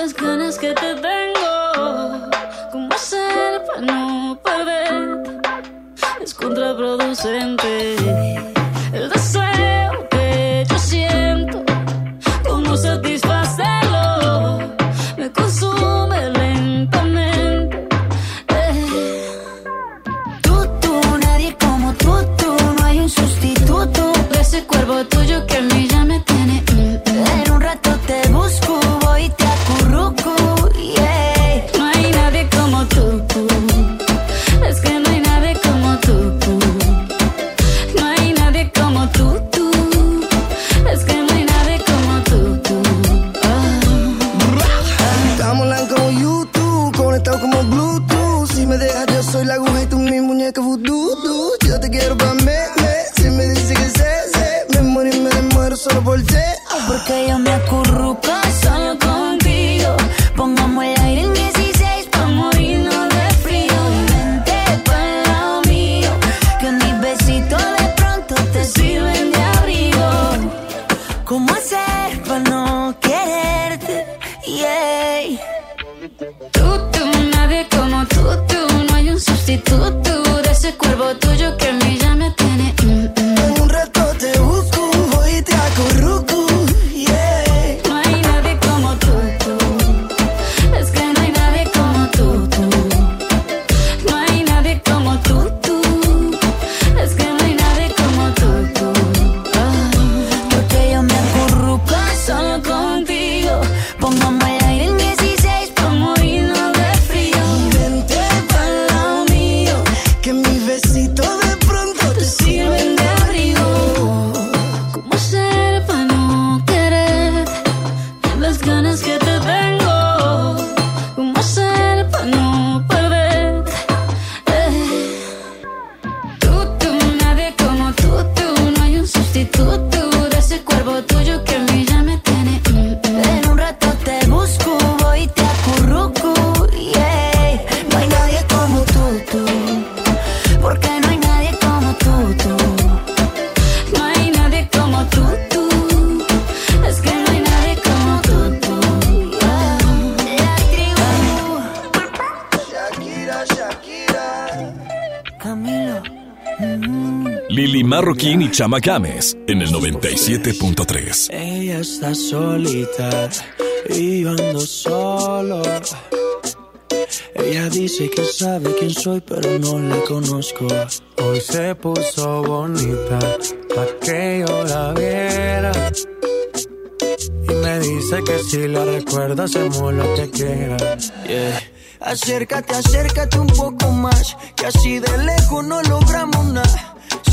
las ganas que te tengo. ¿Cómo ser para no perder? Es contraproducente. Chama Games en el 97.3. Ella está solita y yo ando solo. Ella dice que sabe quién soy, pero no la conozco. Hoy se puso bonita pa' que yo la viera. Y me dice que si la recuerda hacemos lo que quiera. Yeah. Acércate, acércate un poco más, que así de lejos no logramos nada.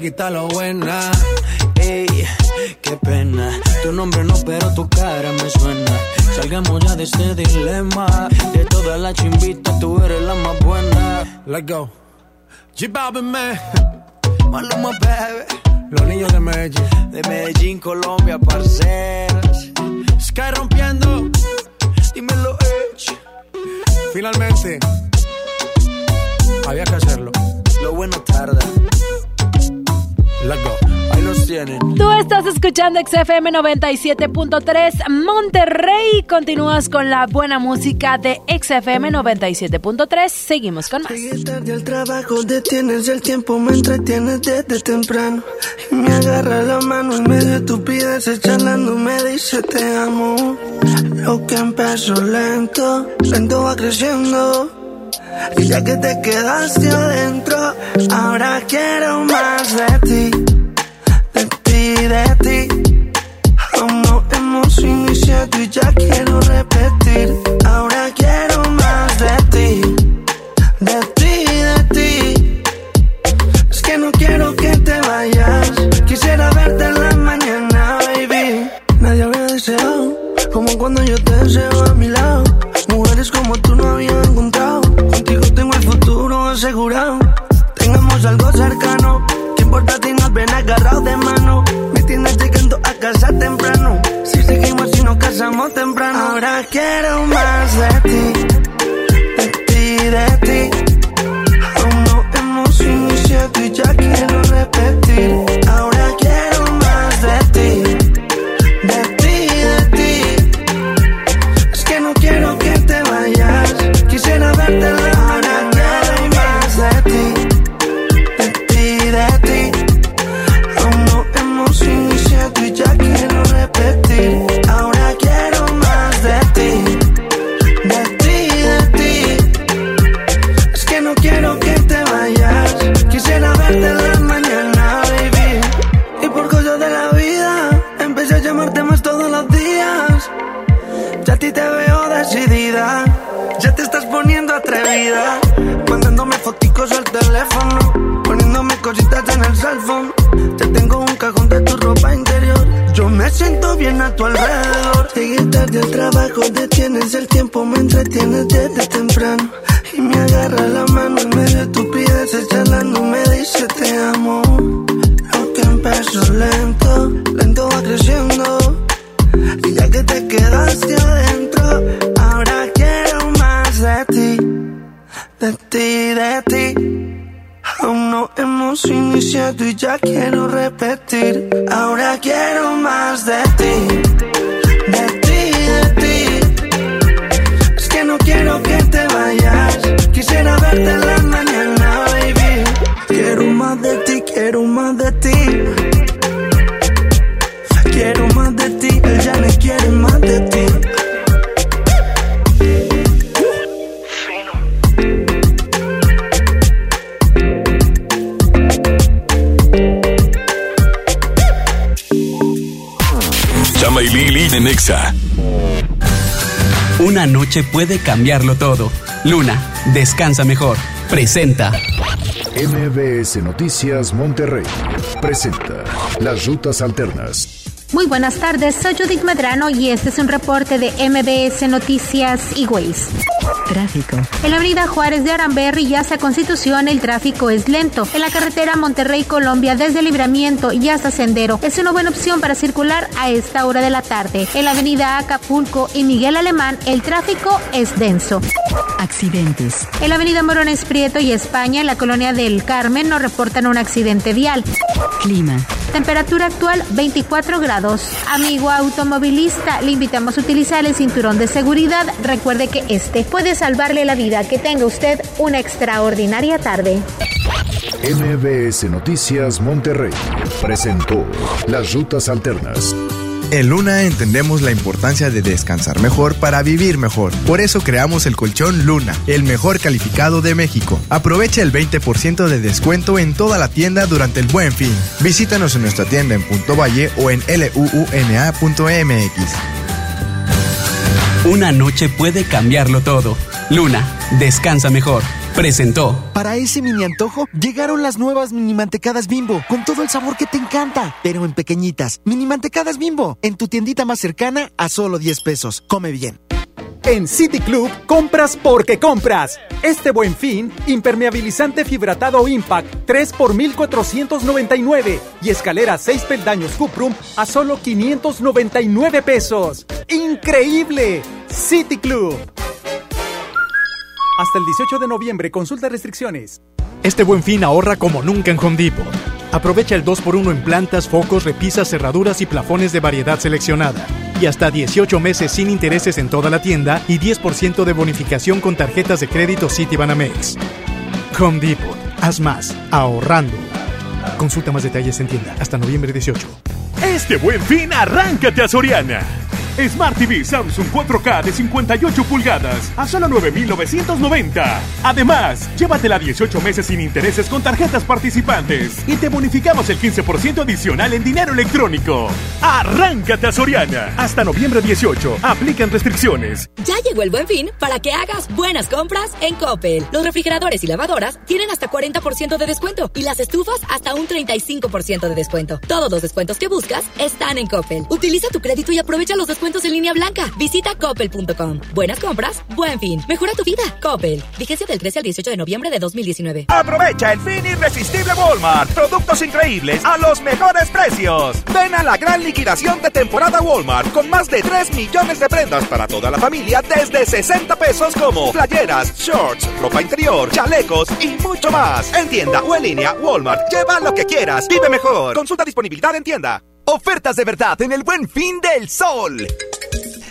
Quita lo buena. Ey, qué pena. Tu nombre no, pero tu cara me suena. Salgamos ya de este dilema. De todas las chimbitas, tú eres la más buena. Let's go. G Balvin, man. Maluma, baby. Los niños de Medellín. De Medellín, Colombia, parceras. Sky rompiendo. Dímelo, Edge. Finalmente. Había que hacerlo. Lo bueno tarda. Let's go. Ahí los tienen. Tú estás escuchando XFM 97.3 Monterrey. Continúas con la buena música de XFM 97.3. Seguimos con más. Llegué tarde al trabajo, detienes el tiempo, me entretienes desde temprano. Y me agarra la mano en medio de estupideces, charlando, me dice te amo. Lo que empezó lento, lento va creciendo. Y ya que te quedaste adentro, ahora quiero más de ti, de ti, de ti. Aún no hemos iniciado y ya quiero repetir. Ahora quiero más de ti, de ti, noche puede cambiarlo todo. Luna, descansa mejor. Presenta. MBS Noticias Monterrey presenta Las Rutas Alternas. Muy buenas tardes, soy Judith Medrano y este es un reporte de MBS Noticias y Ways. Tráfico. En la avenida Juárez de Aramberri y hasta Constitución el tráfico es lento. En la carretera Monterrey-Colombia desde Libramiento y hasta Sendero es una buena opción para circular a esta hora de la tarde. En la avenida Acapulco y Miguel Alemán el tráfico es denso. Accidentes. En la avenida Morones Prieto y España en la colonia del Carmen nos reportan un accidente vial. Clima. Temperatura actual 24 grados. Amigo automovilista, le invitamos a utilizar el cinturón de seguridad. Recuerde que este puede salvarle la vida. Que tenga usted una extraordinaria tarde. MBS Noticias Monterrey presentó Las Rutas Alternas. En Luna entendemos la importancia de descansar mejor para vivir mejor. Por eso creamos el colchón Luna, el mejor calificado de México. Aprovecha el 20% de descuento en toda la tienda durante el buen fin. Visítanos en nuestra tienda en Punto Valle o en luuna.mx. Una noche puede cambiarlo todo. Luna, descansa mejor. Presentó. Para ese mini antojo, llegaron las nuevas mini mantecadas bimbo, con todo el sabor que te encanta, pero en pequeñitas. Mini mantecadas bimbo, en tu tiendita más cercana a solo 10 pesos. Come bien. En City Club, compras porque compras. Este buen fin, impermeabilizante fibratado Impact 3 por 1499 y escalera 6 peldaños Cuprum a solo 599 pesos. ¡Increíble! City Club. Hasta el 18 de noviembre, consulta restricciones. Este buen fin ahorra como nunca en Home Depot. Aprovecha el 2x1 en plantas, focos, repisas, cerraduras y plafones de variedad seleccionada. Y hasta 18 meses sin intereses en toda la tienda y 10% de bonificación con tarjetas de crédito Citibanamex. Home Depot. Haz más, ahorrando. Consulta más detalles en tienda hasta noviembre 18. Este buen fin, arráncate a Soriana. Smart TV Samsung 4K de 58 pulgadas a solo 9,990. Además, llévatela 18 meses sin intereses con tarjetas participantes y te bonificamos el 15% adicional en dinero electrónico. Arráncate a Soriana. Hasta noviembre 18. Aplican restricciones. Ya llegó el buen fin para que hagas buenas compras en Coppel. Los refrigeradores y lavadoras tienen hasta 40% de descuento y las estufas hasta un 35% de descuento. Todos los descuentos que buscas están en Coppel. Utiliza tu crédito y aprovecha los descuentos en línea blanca. Visita coppel.com. Buenas compras, buen fin. Mejora tu vida. Coppel. Vigencia del 13 al 18 de noviembre de 2019. Aprovecha el fin irresistible Walmart. Productos increíbles a los mejores precios. Ven a la gran liquidación de temporada Walmart con más de 3 millones de prendas para toda la familia desde 60 pesos como playeras, shorts, ropa interior, chalecos y mucho más. En tienda o en línea, Walmart. Lleva lo que quieras. Vive mejor. Consulta disponibilidad en tienda. Ofertas de verdad en el buen fin del sol.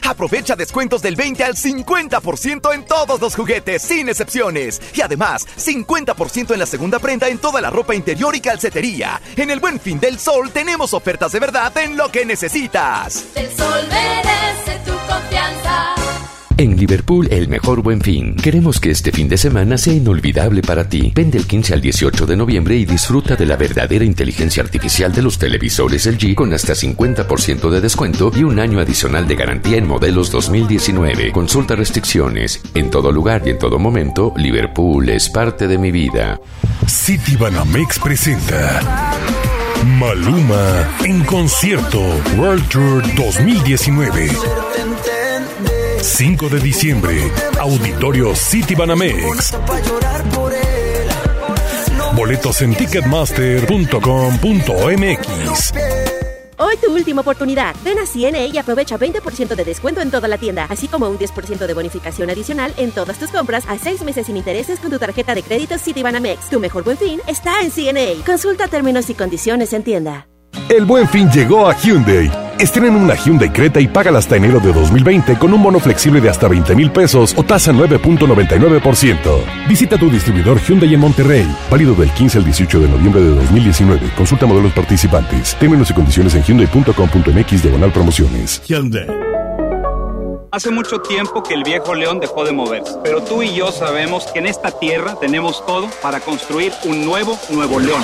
Aprovecha descuentos del 20 al 50% en todos los juguetes, sin excepciones. Y además, 50% en la segunda prenda en toda la ropa interior y calcetería. En el buen fin del sol tenemos ofertas de verdad en lo que necesitas. El sol merece tu confianza. En Liverpool, el mejor buen fin. Queremos que este fin de semana sea inolvidable para ti. Ven del 15 al 18 de noviembre y disfruta de la verdadera inteligencia artificial de los televisores LG con hasta 50% de descuento y un año adicional de garantía en modelos 2019. Consulta restricciones. En todo lugar y en todo momento, Liverpool es parte de mi vida. City Banamex presenta Maluma en concierto World Tour 2019. 5 de diciembre, Auditorio City Banamex. Boletos en ticketmaster.com.mx. Hoy tu última oportunidad. Ven a CNA y aprovecha 20% de descuento en toda la tienda, así como un 10% de bonificación adicional en todas tus compras a 6 meses sin intereses con tu tarjeta de crédito Citibanamex. Tu mejor buen fin está en CNA. Consulta términos y condiciones en tienda. El buen fin llegó a Hyundai. Estrena una Hyundai Creta y págala hasta enero de 2020 con un bono flexible de hasta 20 mil pesos o tasa 9.99%. Visita tu distribuidor Hyundai en Monterrey. Válido del 15 al 18 de noviembre de 2019. Consulta modelos participantes. Términos y condiciones en hyundai.com.mx diagonal promociones. Hyundai. Hace mucho tiempo que el viejo león dejó de moverse, pero tú y yo sabemos que en esta tierra tenemos todo para construir un nuevo Nuevo León.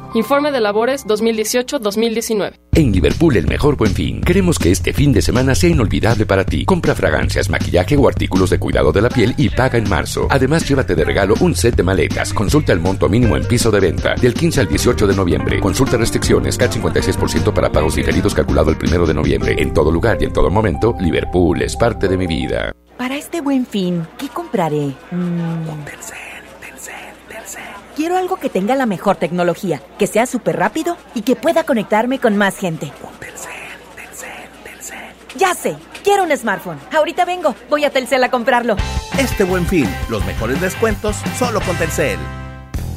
Informe de labores 2018-2019. En Liverpool el mejor buen fin. Queremos que este fin de semana sea inolvidable para ti. Compra fragancias, maquillaje o artículos de cuidado de la piel y paga en marzo. Además, llévate de regalo un set de maletas. Consulta el monto mínimo en piso de venta del 15 al 18 de noviembre. Consulta restricciones, CAT 56% para pagos diferidos calculado el 1 de noviembre. En todo lugar y en todo momento, Liverpool es parte de mi vida. Para este buen fin, ¿qué compraré? Mm. Quiero algo que tenga la mejor tecnología, que sea súper rápido y que pueda conectarme con más gente. Ya sé, quiero un smartphone. Ahorita vengo, voy a Telcel a comprarlo. Este buen fin, los mejores descuentos solo con Telcel.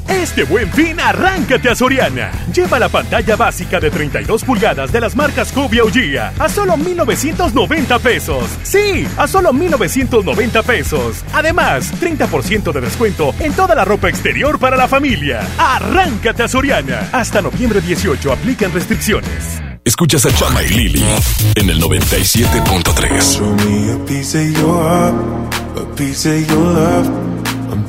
Este buen fin, arráncate a Soriana. Lleva la pantalla básica de 32 pulgadas de las marcas Cubia o Gia a solo 1,990 pesos. Sí, a solo 1,990 pesos. Además, 30% de descuento en toda la ropa exterior para la familia. Arráncate a Soriana. Hasta noviembre 18 aplican restricciones. Escuchas a Chama y Lili en el 97.3.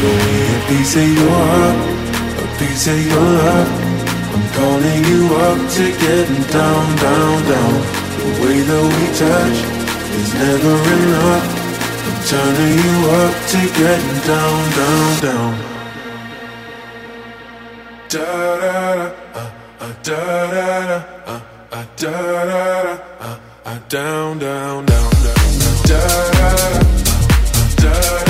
Show me a piece of your heart, a piece of your love. I'm calling you up to getting down, down, down. The way that we touch is never enough. I'm turning you up to getting down, down, down. Da da da, uh, uh, da da da, uh, uh, da da da, uh, uh, down, down, down, down, da da da, da da da,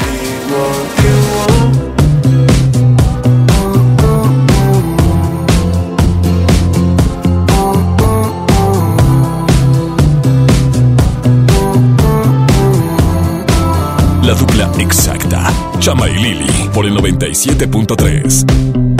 Chama y Lili por el 97.3.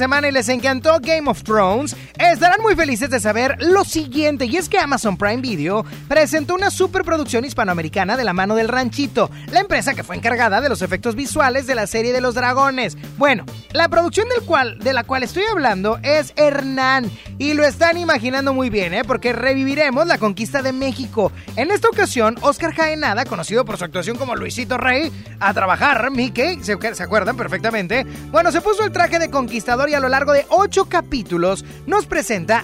semana y les encantó Game of Thrones, estarán muy felices de saber lo siguiente, y es que Amazon Prime Video presentó una superproducción hispanoamericana de la mano del Ranchito, la empresa que fue encargada de los efectos visuales de la serie de los dragones. Bueno, la producción del cual, de la cual estoy hablando es Hernán, y lo están imaginando muy bien, ¿eh? porque reviviremos la conquista de México. En esta ocasión, Oscar Jaenada, conocido por su actuación como Luisito Rey, a trabajar, Mickey, ¿se, se acuerdan perfectamente? Bueno, se puso el traje de conquistador y a lo largo de ocho capítulos nos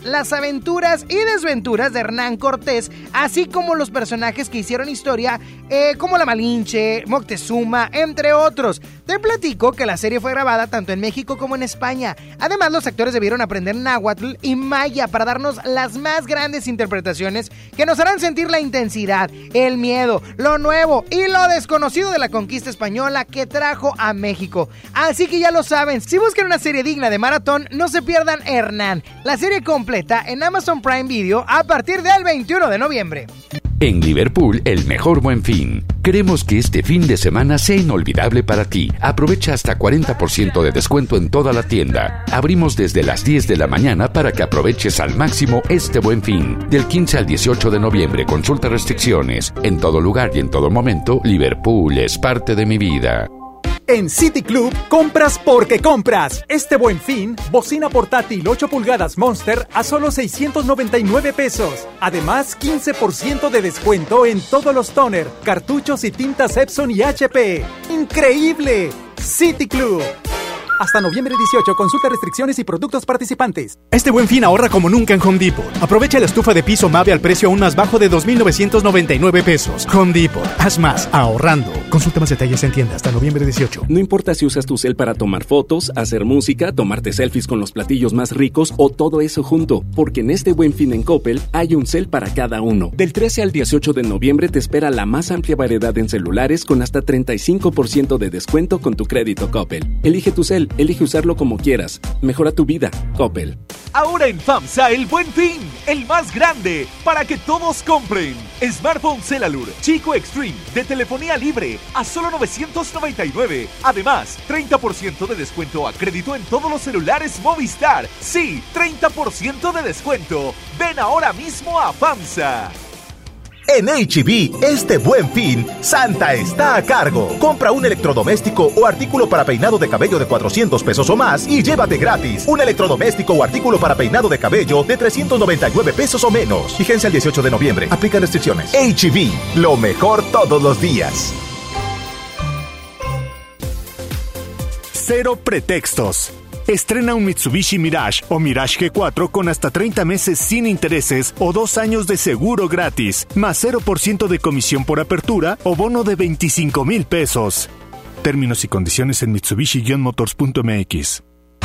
las aventuras y desventuras de Hernán Cortés, así como los personajes que hicieron historia, eh, como la Malinche, Moctezuma, entre otros. Te platico que la serie fue grabada tanto en México como en España. Además, los actores debieron aprender náhuatl y maya para darnos las más grandes interpretaciones que nos harán sentir la intensidad, el miedo, lo nuevo y lo desconocido de la conquista española que trajo a México. Así que ya lo saben, si buscan una serie digna de maratón, no se pierdan Hernán, completa en Amazon Prime Video a partir del 21 de noviembre. En Liverpool, el mejor buen fin. Queremos que este fin de semana sea inolvidable para ti. Aprovecha hasta 40% de descuento en toda la tienda. Abrimos desde las 10 de la mañana para que aproveches al máximo este buen fin. Del 15 al 18 de noviembre, consulta restricciones. En todo lugar y en todo momento, Liverpool es parte de mi vida. En City Club, compras porque compras. Este buen fin, bocina portátil 8 pulgadas Monster a solo 699 pesos. Además, 15% de descuento en todos los toner, cartuchos y tintas Epson y HP. ¡Increíble! City Club. Hasta noviembre 18, consulta restricciones y productos participantes. Este buen fin ahorra como nunca en Home Depot. Aprovecha la estufa de piso Mave al precio aún más bajo de 2.999 pesos. Home Depot, haz más ahorrando. Consulta más detalles en tienda hasta noviembre 18. No importa si usas tu cel para tomar fotos, hacer música, tomarte selfies con los platillos más ricos o todo eso junto, porque en este buen fin en Coppel hay un cel para cada uno. Del 13 al 18 de noviembre te espera la más amplia variedad en celulares con hasta 35% de descuento con tu crédito Coppel. Elige tu cel, elige usarlo como quieras. Mejora tu vida, Coppel. Ahora en FAMSA el buen fin, el más grande, para que todos compren. Smartphone Celalur Chico Extreme de telefonía libre a solo 999. Además, 30% de descuento a crédito en todos los celulares Movistar. Sí, 30% de descuento. Ven ahora mismo a FAMSA. En HB, este buen fin, Santa está a cargo. Compra un electrodoméstico o artículo para peinado de cabello de 400 pesos o más y llévate gratis un electrodoméstico o artículo para peinado de cabello de 399 pesos o menos. Vigencia el 18 de noviembre. Aplica restricciones. HB, lo mejor todos los días. Cero pretextos. Estrena un Mitsubishi Mirage o Mirage G4 con hasta 30 meses sin intereses o dos años de seguro gratis, más 0% de comisión por apertura o bono de 25 mil pesos. Términos y condiciones en Mitsubishi-motors.mx.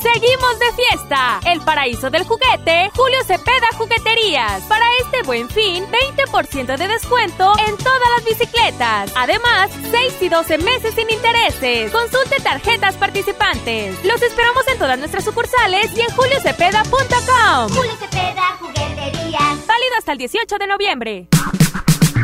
Seguimos de fiesta. El paraíso del juguete, Julio Cepeda Jugueterías. Para este buen fin, 20% de descuento en todas las bicicletas. Además, 6 y 12 meses sin intereses. Consulte tarjetas participantes. Los esperamos en todas nuestras sucursales y en juliocepeda.com. Julio Cepeda Jugueterías. Válido hasta el 18 de noviembre.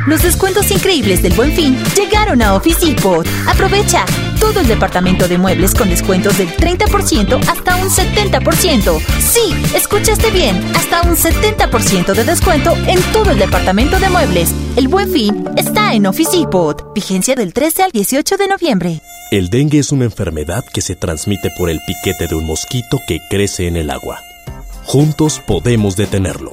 Los descuentos increíbles del Buen Fin llegaron a Office Depot. Aprovecha todo el departamento de muebles con descuentos del 30% hasta un 70%. Sí, escuchaste bien, hasta un 70% de descuento en todo el departamento de muebles. El Buen Fin está en Office Depot. Vigencia del 13 al 18 de noviembre. El dengue es una enfermedad que se transmite por el piquete de un mosquito que crece en el agua. Juntos podemos detenerlo.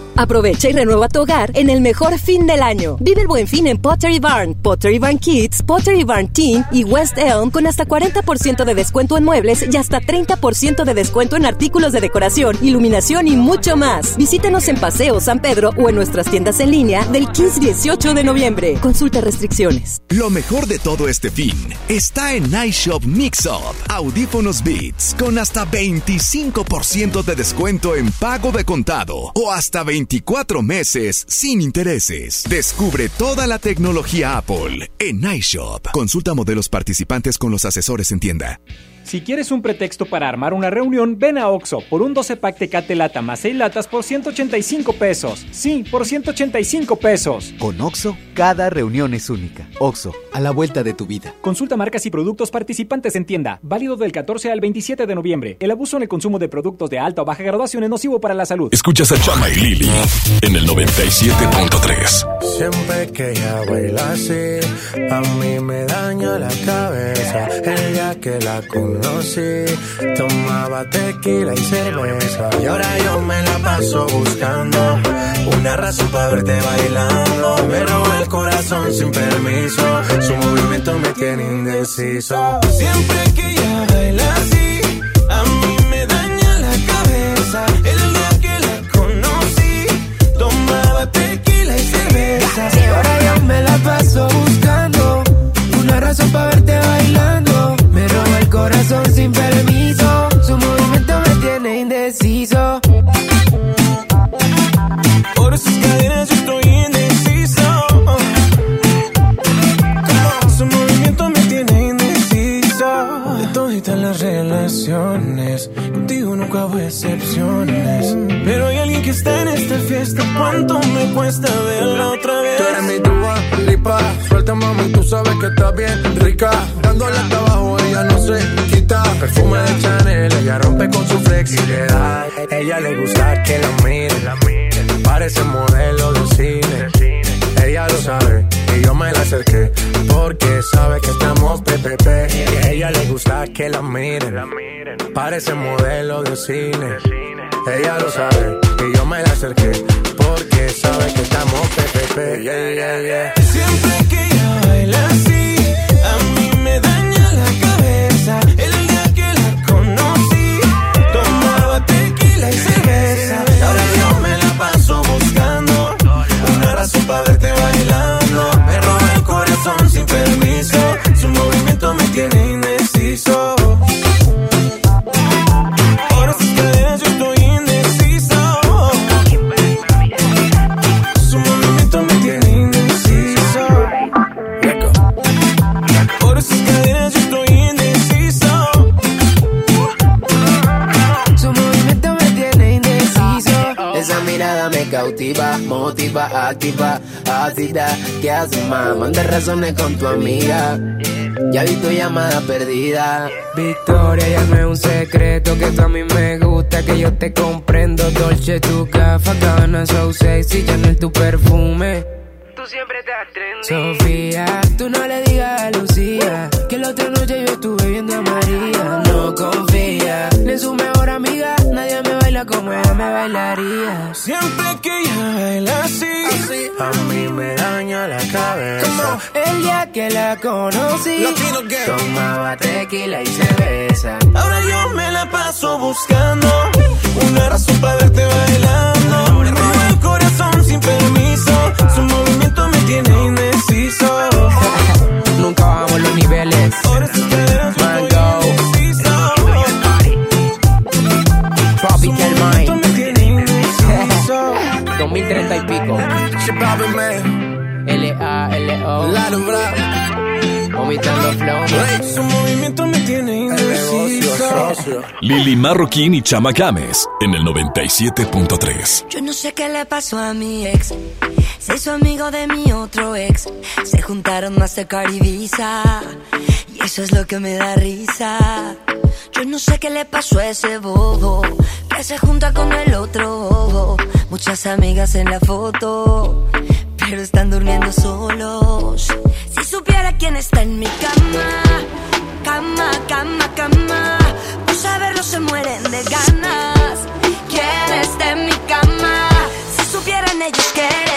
Aprovecha y renueva tu hogar en el mejor fin del año. Vive el buen fin en Pottery Barn, Pottery Barn Kids, Pottery Barn Teen y West Elm con hasta 40% de descuento en muebles y hasta 30% de descuento en artículos de decoración, iluminación y mucho más. Visítanos en Paseo San Pedro o en nuestras tiendas en línea del 15-18 de noviembre. Consulta restricciones. Lo mejor de todo este fin está en iShop Mix Up. Audífonos Beats con hasta 25% de descuento en pago de contado o hasta 24 meses sin intereses. Descubre toda la tecnología Apple en iShop. Consulta modelos participantes con los asesores en tienda. Si quieres un pretexto para armar una reunión, ven a Oxo por un 12 pack Tecate Lata más 6 latas por 185 pesos. Sí, por 185 pesos. Con Oxo, cada reunión es única. Oxo, a la vuelta de tu vida. Consulta marcas y productos participantes en tienda. Válido del 14 al 27 de noviembre. El abuso en el consumo de productos de alta o baja graduación es nocivo para la salud. Escuchas a Chama y Lili en el 97.3. Siempre que ella baila así, a mí me daña la cabeza. El día que la conocí, tomaba tequila y cerveza. Y ahora yo me la paso buscando una razón para verte bailando. Me roba el corazón sin permiso, su movimiento me tiene indeciso. Siempre que ella baila así, razones con tu amiga. Ya vi tu llamada perdida. Victoria, ya no es un secreto que tú a mí me gusta, que yo te comprendo. Dolce, tu café, gana, so sexy, Chanel, tu perfume. Tú siempre estás trendy. Sofía, tú no le digas a Lucía que la otra noche yo estuve viendo a María. No confía, ni en su mejor amiga, nadie me baila como ella me bailarías. Siempre que ella baila así, a mí me daña la cabeza. El día que la conocí, tomaba tequila y cerveza. Ahora yo me la paso buscando una razón para verte bailando. Me roba el corazón sin permiso, su movimiento me tiene Vomitando flow. Su movimiento me tiene. Lili Marroquín y Chama Games en el 97.3. Yo no sé qué le pasó a mi ex. Se hizo amigo de mi otro ex. Se juntaron Mastercard y Visa. Y eso es lo que me da risa. Yo no sé qué le pasó a ese bobo. Que se junta con el otro bobo. Muchas amigas en la foto. Pero están durmiendo solos. Si supiera quién está en mi cama. Cama, cama, cama. Por saberlo se mueren de ganas. ¿Quién está en mi cama? Si supieran ellos que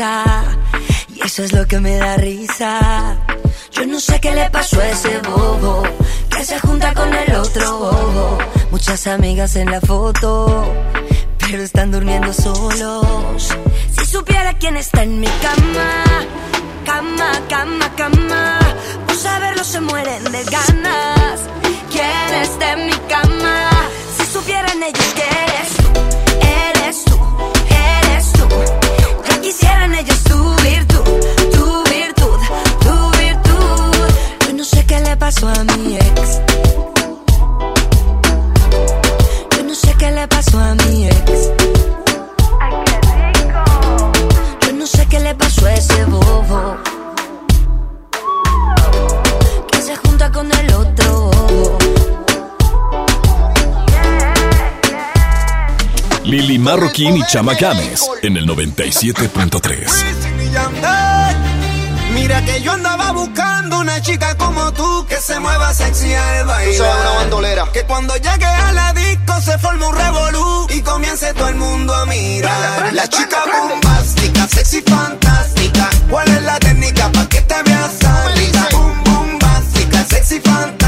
Y eso es lo que me da risa. Yo no sé qué le pasó a ese bobo. Que se junta con el otro bobo. Muchas amigas en la foto. Pero están durmiendo solos. Si supiera quién está en mi cama. Cama, cama, cama. Por saberlo se mueren de ganas. ¿Quién está en mi cama? Si supieran ellos que eres Quisieran ellos tu virtud, tu virtud, tu virtud. Yo no sé qué le pasó a mi ex. Marroquín y Chama Games en el 97.3. Mira que yo andaba buscando una chica como tú que se mueva sexy al bailar. Tú una bandolera. Que cuando llegue a la disco se forme un revolú y comience todo el mundo a mirar. La chica bombástica, sexy fantástica. ¿Cuál es la técnica pa' que te veas rica? Boom, bombástica, sexy fantástica.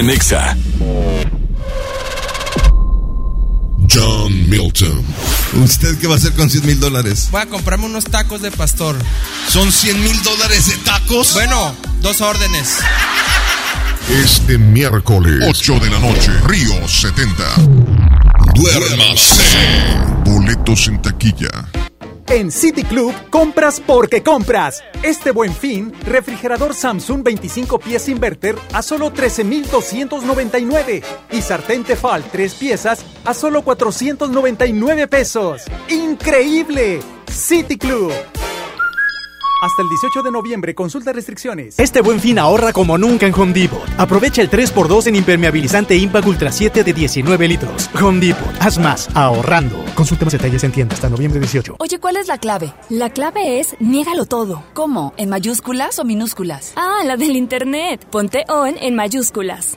En. John Milton. ¿Usted qué va a hacer con 100 mil dólares? Voy a comprarme unos tacos de pastor. ¿Son 100 mil dólares de tacos? Bueno, dos órdenes. Este miércoles, 8 de la noche, Río 70. Duérmase. Boletos en taquilla. En City Club, compras porque compras. Este buen fin, refrigerador Samsung 25 pies inverter a solo 13,299 y sartén Tefal 3 piezas a solo 499 pesos. ¡Increíble! City Club. Hasta el 18 de noviembre, consulta restricciones. Este buen fin ahorra como nunca en Home Depot. Aprovecha el 3x2 en impermeabilizante Impact Ultra 7 de 19 litros. Home Depot, haz más ahorrando. Consulta más detalles en tienda hasta noviembre 18. Oye, ¿cuál es la clave? La clave es niégalo todo. ¿Cómo? ¿En mayúsculas o minúsculas? Ah, la del internet. Ponte on en mayúsculas.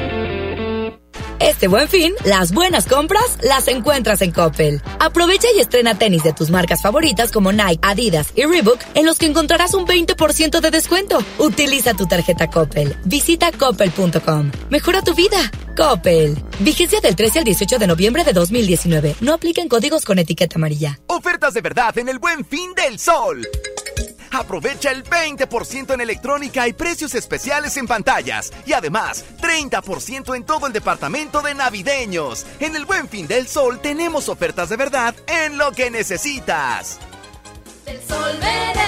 Este buen fin, las buenas compras las encuentras en Coppel. Aprovecha y estrena tenis de tus marcas favoritas como Nike, Adidas y Reebok, en los que encontrarás un 20% de descuento. Utiliza tu tarjeta Coppel. Visita coppel.com. Mejora tu vida. Coppel. Vigencia del 13 al 18 de noviembre de 2019. No apliquen códigos con etiqueta amarilla. Ofertas de verdad en el buen fin del sol. Aprovecha el 20% en electrónica y precios especiales en pantallas. Y además, 30% en todo el departamento de navideños. En el buen fin del sol tenemos ofertas de verdad en lo que necesitas. Sol.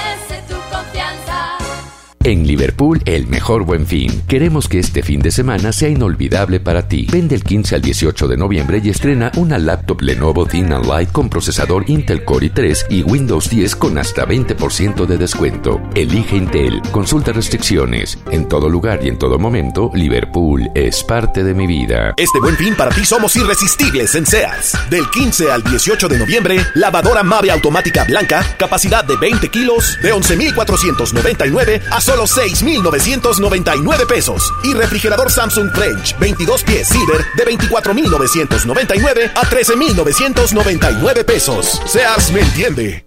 En Liverpool, el mejor buen fin. Queremos que este fin de semana sea inolvidable para ti. Vende el 15 al 18 de noviembre y estrena una laptop Lenovo Thin and Light con procesador Intel Core i3 y Windows 10 con hasta 20% de descuento. Elige Intel. Consulta restricciones. En todo lugar y en todo momento, Liverpool es parte de mi vida. Este buen fin para ti somos irresistibles en Sears. Del 15 al 18 de noviembre, lavadora Mave automática blanca, capacidad de 20 kilos, de 11,499 a 6,999 pesos. Y refrigerador Samsung French 22 pies Silver de 24,999 a 13,999 pesos. Sears me entiende.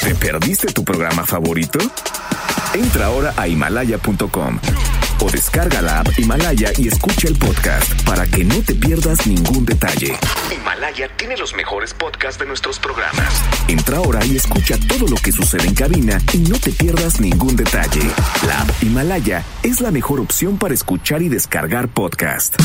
¿Te perdiste tu programa favorito? Entra ahora a himalaya.com o descarga la app Himalaya y escucha el podcast para que no te pierdas ningún detalle. Himalaya tiene los mejores podcasts de nuestros programas. Entra ahora y escucha todo lo que sucede en cabina y no te pierdas ningún detalle. La app Himalaya es la mejor opción para escuchar y descargar podcast.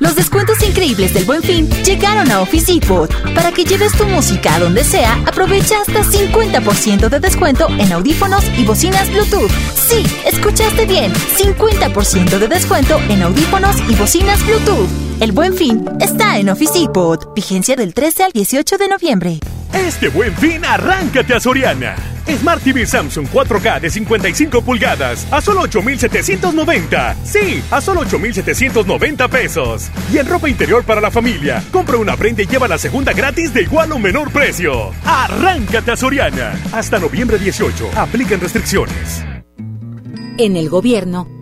Los descuentos increíbles del Buen Fin llegaron a Office Depot. Para que lleves tu música a donde sea, aprovecha hasta 50% de descuento en audífonos y bocinas Bluetooth. Sí, escuchaste bien, 50% de descuento en audífonos y bocinas Bluetooth. El Buen Fin está en Office Depot. Vigencia del 13 al 18 de noviembre. Este buen fin, arráncate a Soriana. Smart TV Samsung 4K de 55 pulgadas a solo 8,790. Sí, a solo 8,790 pesos. Y en ropa interior para la familia, compra una prenda y lleva la segunda gratis de igual o menor precio. Arráncate a Soriana. Hasta noviembre 18. Aplican restricciones. En el gobierno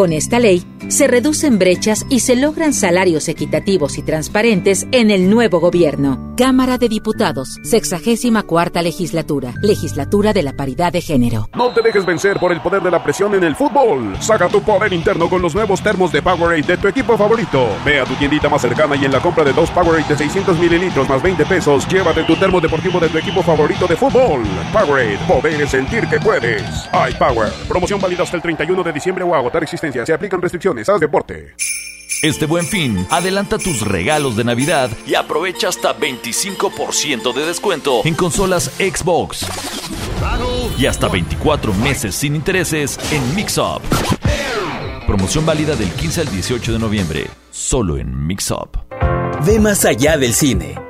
Con esta ley, se reducen brechas y se logran salarios equitativos y transparentes en el nuevo gobierno. Cámara de Diputados, 64 cuarta legislatura, legislatura de la paridad de género. No te dejes vencer por el poder de la presión en el fútbol. Saca tu poder interno con los nuevos termos de Powerade de tu equipo favorito. Ve a tu tiendita más cercana y en la compra de dos Powerade de 600 mililitros más 20 pesos, llévate tu termo deportivo de tu equipo favorito de fútbol. Powerade, poder sentir que puedes. iPower, promoción válida hasta el 31 de diciembre o agotar existencia. Se aplican restricciones. Haz deporte. Este buen fin, adelanta tus regalos de Navidad y aprovecha hasta 25% de descuento en consolas Xbox. Y hasta 24 meses sin intereses en Mixup. Promoción válida del 15 al 18 de noviembre, solo en Mixup. Ve más allá del cine.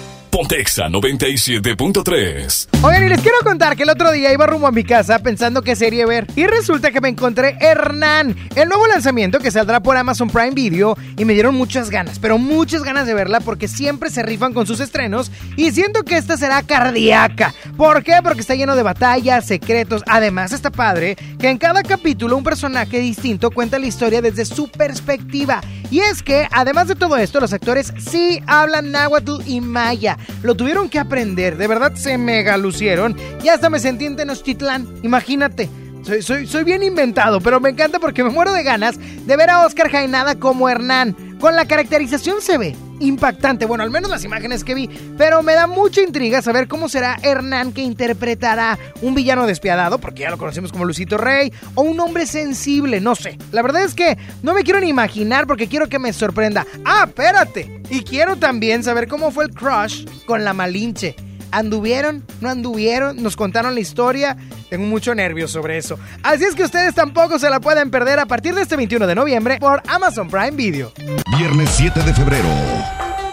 Pontexa 97.3. Oigan, y les quiero contar que el otro día iba rumbo a mi casa pensando qué serie ver. Y resulta que me encontré Hernán, el nuevo lanzamiento que saldrá por Amazon Prime Video. Y me dieron muchas ganas, pero muchas ganas de verla porque siempre se rifan con sus estrenos. Y siento que esta será cardíaca. ¿Por qué? Porque está lleno de batallas, secretos. Además, está padre que en cada capítulo un personaje distinto cuenta la historia desde su perspectiva. Y es que, además de todo esto, los actores sí hablan náhuatl y maya. Lo tuvieron que aprender, de verdad se mega lucieron. Y hasta me sentí en Tenochtitlán, imagínate. Soy, soy, soy bien inventado, pero me encanta porque me muero de ganas de ver a Oscar Jainada como Hernán. Con la caracterización se ve impactante, bueno, al menos las imágenes que vi, pero me da mucha intriga saber cómo será Hernán que interpretará un villano despiadado, porque ya lo conocemos como Lucito Rey, o un hombre sensible, no sé. La verdad es que no me quiero ni imaginar porque quiero que me sorprenda. Ah, espérate. Y quiero también saber cómo fue el crush con la Malinche. ¿Anduvieron? ¿No anduvieron? ¿Nos contaron la historia? Tengo mucho nervio sobre eso. Así es que ustedes tampoco se la pueden perder a partir de este 21 de noviembre por Amazon Prime Video. Viernes 7 de febrero,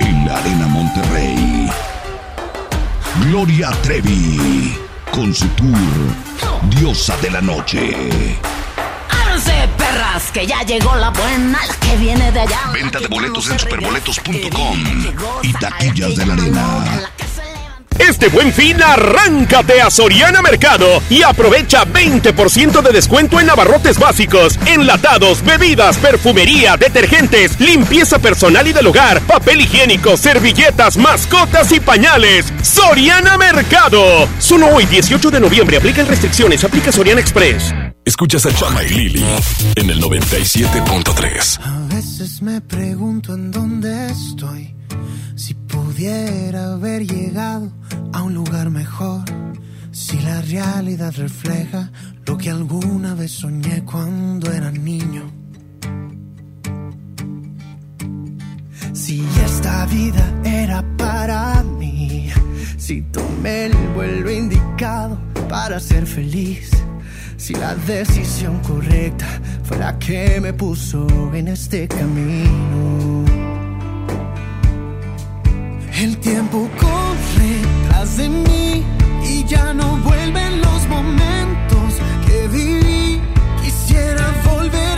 en la Arena Monterrey. Gloria Trevi, con su tour Diosa de la Noche. Ábranse, perras, que ya llegó la buena, la que viene de allá. Venta de boletos en superboletos.com y taquillas de la arena. Este buen fin, arráncate a Soriana Mercado y aprovecha 20% de descuento en abarrotes básicos, enlatados, bebidas, perfumería, detergentes, limpieza personal y del hogar, papel higiénico, servilletas, mascotas y pañales. Soriana Mercado. Solo hoy, 18 de noviembre, aplican restricciones, aplica Soriana Express. Escuchas a Chama y Lili en el 97.3. A veces me pregunto en dónde estoy. Si pudiera haber llegado a un lugar mejor. Si la realidad refleja lo que alguna vez soñé cuando era niño. Si esta vida era para mí. Si tomé el vuelo indicado para ser feliz. Si la decisión correcta fue la que me puso en este camino. El tiempo corre tras de mí y ya no vuelven los momentos que viví. Quisiera volver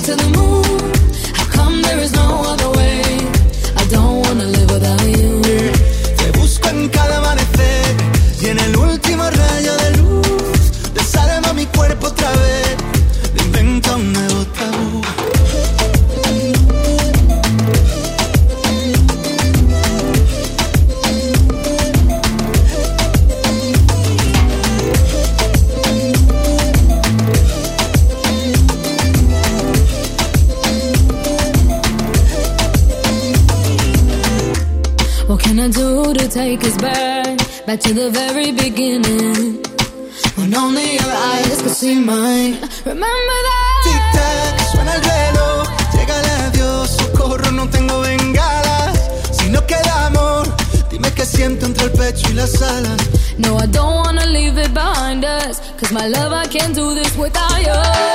to the moon. How come there is no other? Can't do this without you.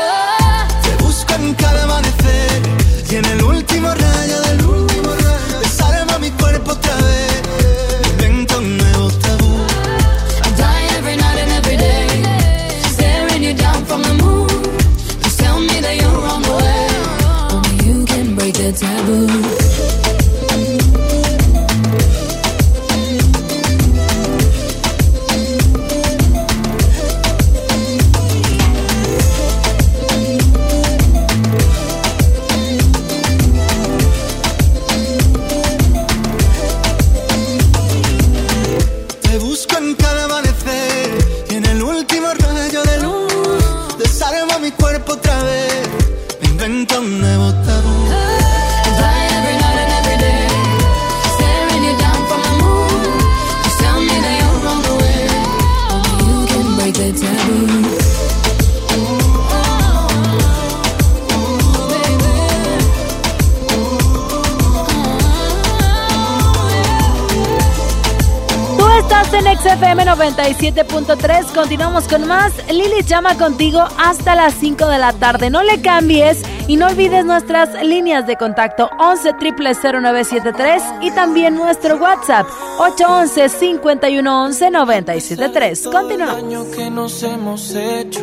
97.3. Continuamos con más. Lili llama contigo hasta las 5 de la tarde. No le cambies y no olvides nuestras líneas de contacto 11 0973 y también nuestro WhatsApp 811 5111 973. Continuamos. que nos hemos hecho,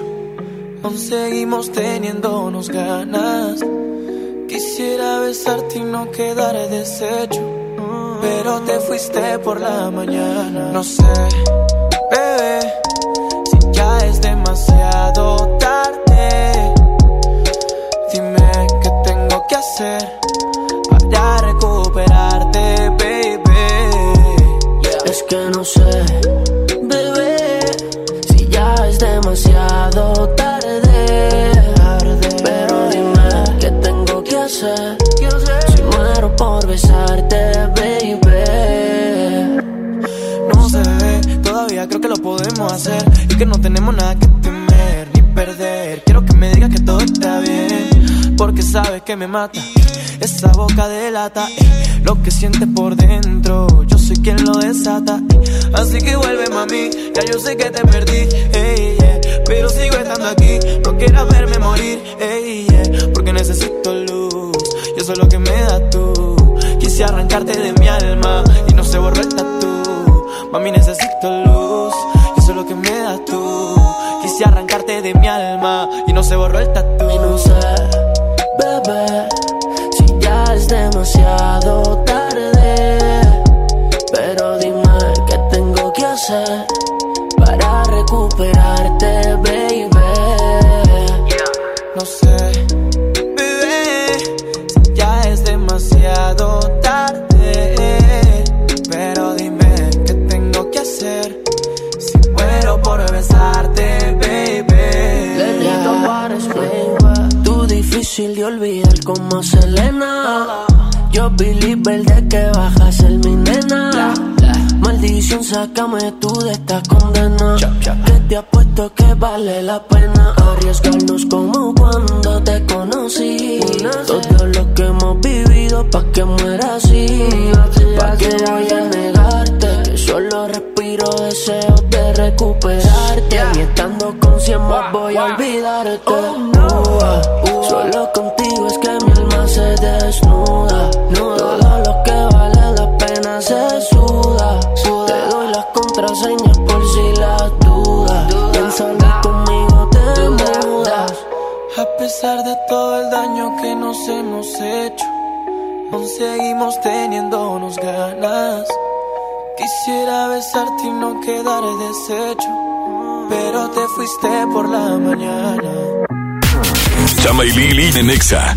aún seguimos teniéndonos ganas. Quisiera besarte y no quedar deshecho, pero te fuiste por la mañana. No sé, ya es demasiado tarde. Dime qué tengo que hacer para recuperarte, baby. Es que no sé, bebé, si ya es demasiado tarde. Pero dime qué tengo que hacer. Si muero por besarte, baby. Que lo podemos hacer y que no tenemos nada que temer ni perder. Quiero que me digas que todo está bien, porque sabes que me mata. Esa boca delata eh, lo que sientes por dentro. Yo soy quien lo desata. eh. Así que vuelve, mami. Ya yo sé que te perdí, ey, yeah. pero sigo estando aquí. No quieras verme morir, ey, yeah. porque necesito luz. Y eso es lo que me das tú. Quise arrancarte de mi alma y no se borró el tatu. Mami, necesito y no se borró el tatu. Y no sé, bebé, si ya es demasiado tarde. Pero dime qué tengo que hacer para recuperarte, baby. Como Selena. Yo believer de que bajas el mi nena. Maldición, sácame tú de esta condena. Que te apuesto que vale la pena arriesgarnos como cuando te conocí. Todo lo que hemos vivido pa' que muera así. Pa' que voy a negarte. Que solo respiro deseos de recuperarte. Y estando con cien más voy a olvidarte. Uh, Solo contigo seguimos teniéndonos ganas. Quisiera besarte y no quedar deshecho, pero te fuiste por la mañana. Chama y Lili en Nexa.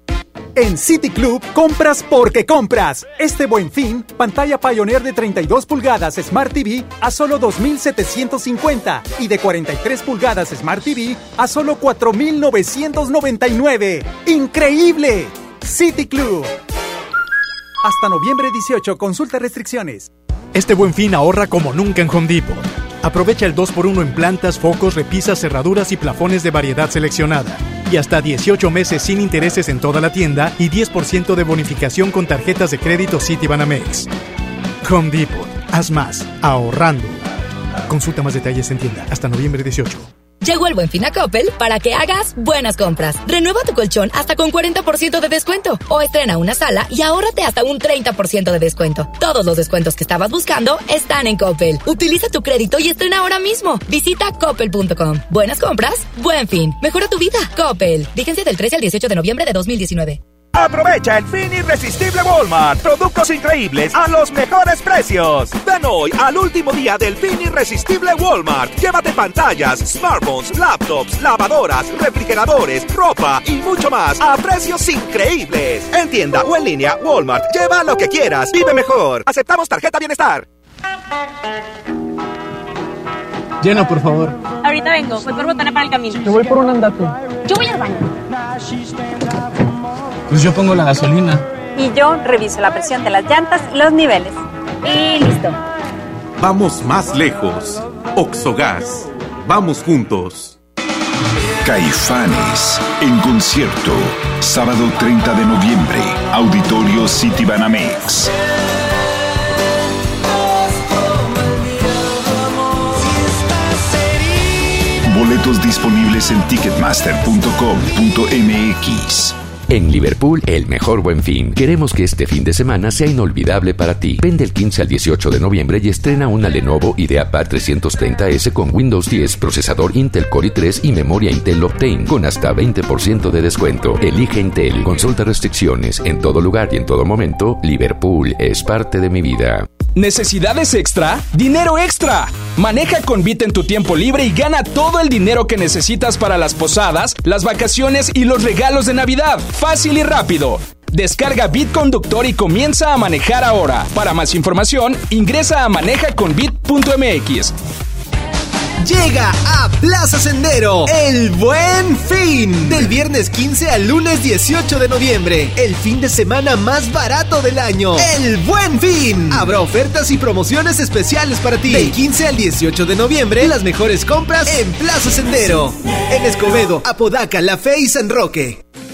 En City Club compras porque compras. Este buen fin, pantalla Pioneer de 32 pulgadas Smart TV a solo 2.750 y de 43 pulgadas Smart TV a solo 4.999. ¡Increíble! City Club. Hasta noviembre 18, consulta restricciones. Este buen fin ahorra como nunca en Home Depot. Aprovecha el 2x1 en plantas, focos, repisas, cerraduras y plafones de variedad seleccionada. Y hasta 18 meses sin intereses en toda la tienda y 10% de bonificación con tarjetas de crédito Citibanamex. Home Depot. Haz más, ahorrando. Consulta más detalles en tienda hasta noviembre 18. Llegó el buen fin a Coppel para que hagas buenas compras. Renueva tu colchón hasta con 40% de descuento. O estrena una sala y ahórrate hasta un 30% de descuento. Todos los descuentos que estabas buscando están en Coppel. Utiliza tu crédito y estrena ahora mismo. Visita coppel.com. Buenas compras, buen fin. Mejora tu vida. Coppel. Fíjense del 13 al 18 de noviembre de 2019. Aprovecha el fin irresistible Walmart. Productos increíbles a los mejores precios. Ven hoy al último día del fin irresistible Walmart. Llévate pantallas, smartphones, laptops, lavadoras, refrigeradores, ropa y mucho más a precios increíbles. En tienda o en línea, Walmart. Lleva lo que quieras. Vive mejor. Aceptamos tarjeta bienestar. Llena, por favor. Ahorita vengo, voy por botana para el camino. Te voy por un andate. Yo voy al baño. Pues yo pongo la gasolina. Y yo reviso la presión de las llantas y los niveles. Y listo. Vamos más lejos. Oxogas. Vamos juntos. Caifanes en concierto. Sábado 30 de noviembre. Auditorio City Banamex. Boletos disponibles en ticketmaster.com.mx. En Liverpool, el mejor buen fin. Queremos que este fin de semana sea inolvidable para ti. Vende el 15 al 18 de noviembre y estrena una Lenovo IdeaPad 330S con Windows 10, procesador Intel Core i3 y memoria Intel Optane con hasta 20% de descuento. Elige Intel. Consulta restricciones. En todo lugar y en todo momento, Liverpool es parte de mi vida. ¿Necesidades extra? ¡Dinero extra! Maneja con Bit en tu tiempo libre y gana todo el dinero que necesitas para las posadas, las vacaciones y los regalos de Navidad. Fácil y rápido. Descarga Bit Conductor y comienza a manejar ahora. Para más información, ingresa a manejaconbit.mx. Llega a Plaza Sendero el buen fin. Del viernes 15 al lunes 18 de noviembre. El fin de semana más barato del año. El buen fin. Habrá ofertas y promociones especiales para ti. Del 15 al 18 de noviembre, las mejores compras en Plaza Sendero. En Escobedo, Apodaca, La Fe y San Roque.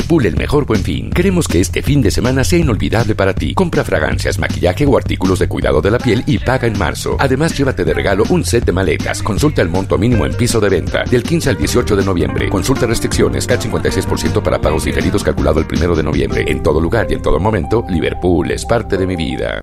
Liverpool, el mejor buen fin. Queremos que este fin de semana sea inolvidable para ti. Compra fragancias, maquillaje o artículos de cuidado de la piel y paga en marzo. Además, llévate de regalo un set de maletas. Consulta el monto mínimo en piso de venta. Del 15 al 18 de noviembre. Consulta restricciones. CAT 56% para pagos diferidos calculado el primero de noviembre. En todo lugar y en todo momento, Liverpool es parte de mi vida.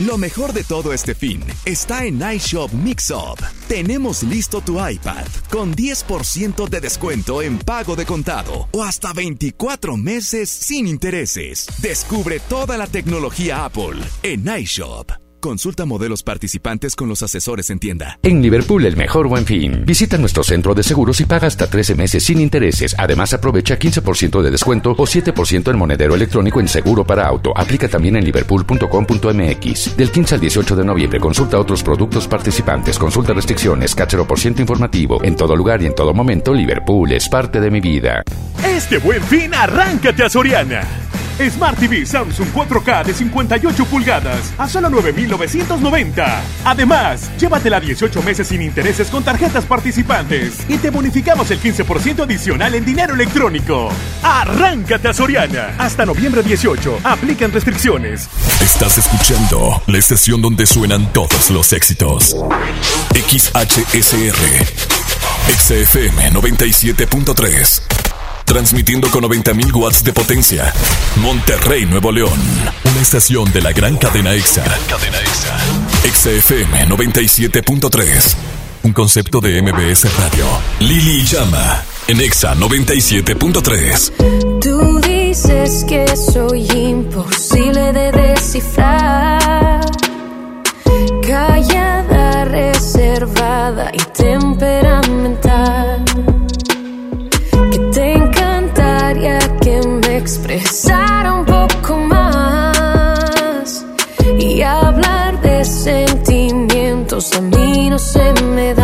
Lo mejor de todo este fin está en iShop Mixup. Tenemos listo tu iPad con 10% de descuento en pago de contado o hasta 24 meses sin intereses. Descubre toda la tecnología Apple en iShop. Consulta modelos participantes con los asesores en tienda. En Liverpool, el mejor buen fin. Visita nuestro centro de seguros y paga hasta 13 meses sin intereses. Además, aprovecha 15% de descuento o 7% en monedero electrónico en seguro para auto. Aplica también en liverpool.com.mx. Del 15 al 18 de noviembre, consulta otros productos participantes. Consulta restricciones, cachero por ciento informativo. En todo lugar y en todo momento, Liverpool es parte de mi vida. Este buen fin, arráncate a Soriana. Smart TV Samsung 4K de 58 pulgadas a solo 9,990. Además, llévatela 18 meses sin intereses con tarjetas participantes y te bonificamos el 15% adicional en dinero electrónico. Arráncate a Soriana. Hasta noviembre 18. Aplican restricciones. Estás escuchando la estación donde suenan todos los éxitos. XHSR. XFM 97.3. Transmitiendo con 90.000 watts de potencia. Monterrey, Nuevo León. Una estación de la gran cadena EXA. cadena EXA. XFM 97.3. Un concepto de MBS Radio. Lili Llama. En EXA 97.3. Tú dices que soy imposible de descifrar. Callada, reservada y temperamental. Expresara un poco más. Y hablar de sentimientos a mí no se me da.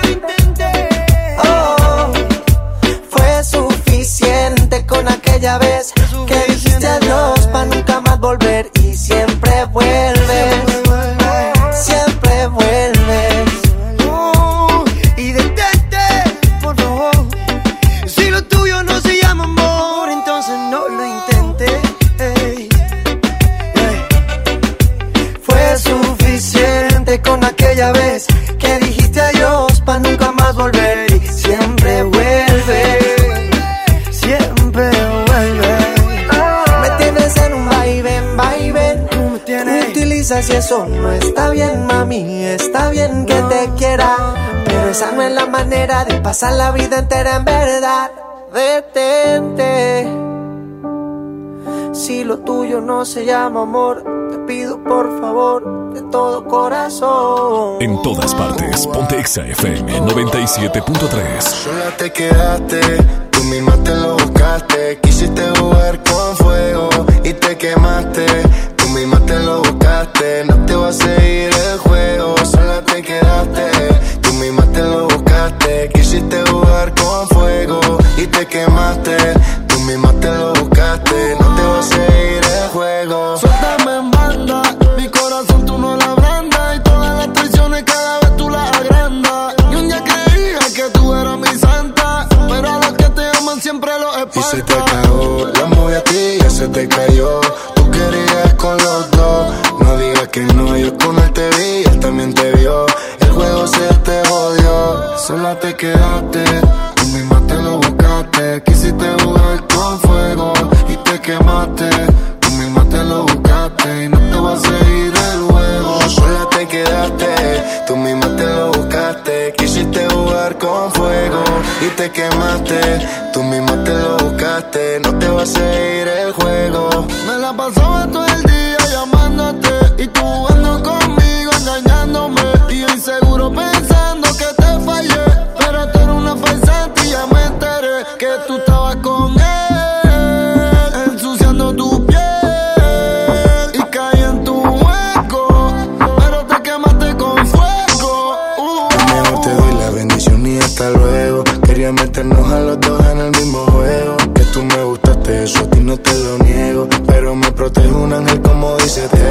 pasar la vida entera en verdad. Detente. Si lo tuyo no se llama amor, te pido por favor de todo corazón. En todas partes, ponte Exa FM 97.3. Sola te quedaste, tú misma te protege un ángel como dice Teo.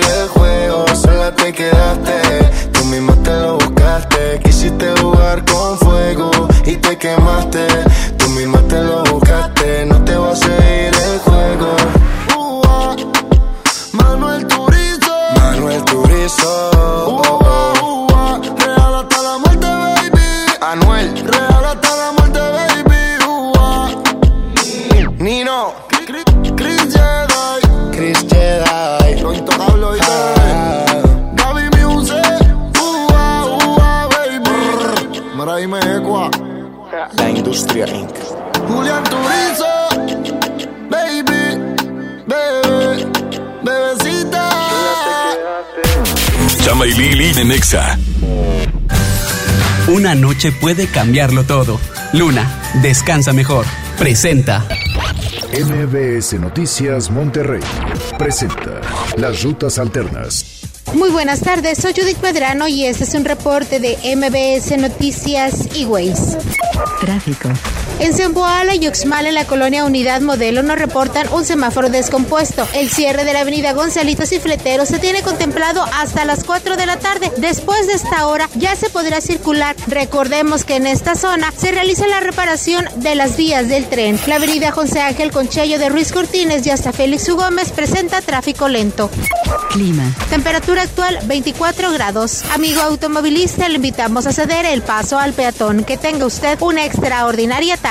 noche puede cambiarlo todo. Luna, descansa mejor. Presenta. MBS Noticias Monterrey presenta las rutas alternas. Muy buenas tardes, soy Judith Medrano y este es un reporte de MBS Noticias y Ways. Tráfico. En Zempoala y Uxmal, en la colonia Unidad Modelo, nos reportan un semáforo descompuesto. El cierre de la avenida Gonzalitos y Fleteros se tiene contemplado hasta las 4 de la tarde. Después de esta hora ya se podrá circular. Recordemos que en esta zona se realiza la reparación de las vías del tren. La avenida José Ángel Conchello de Ruiz Cortines y hasta Félix U. Gómez presenta tráfico lento. Clima. Temperatura actual 24 grados. Amigo automovilista, le invitamos a ceder el paso al peatón. Que tenga usted una extraordinaria tarde.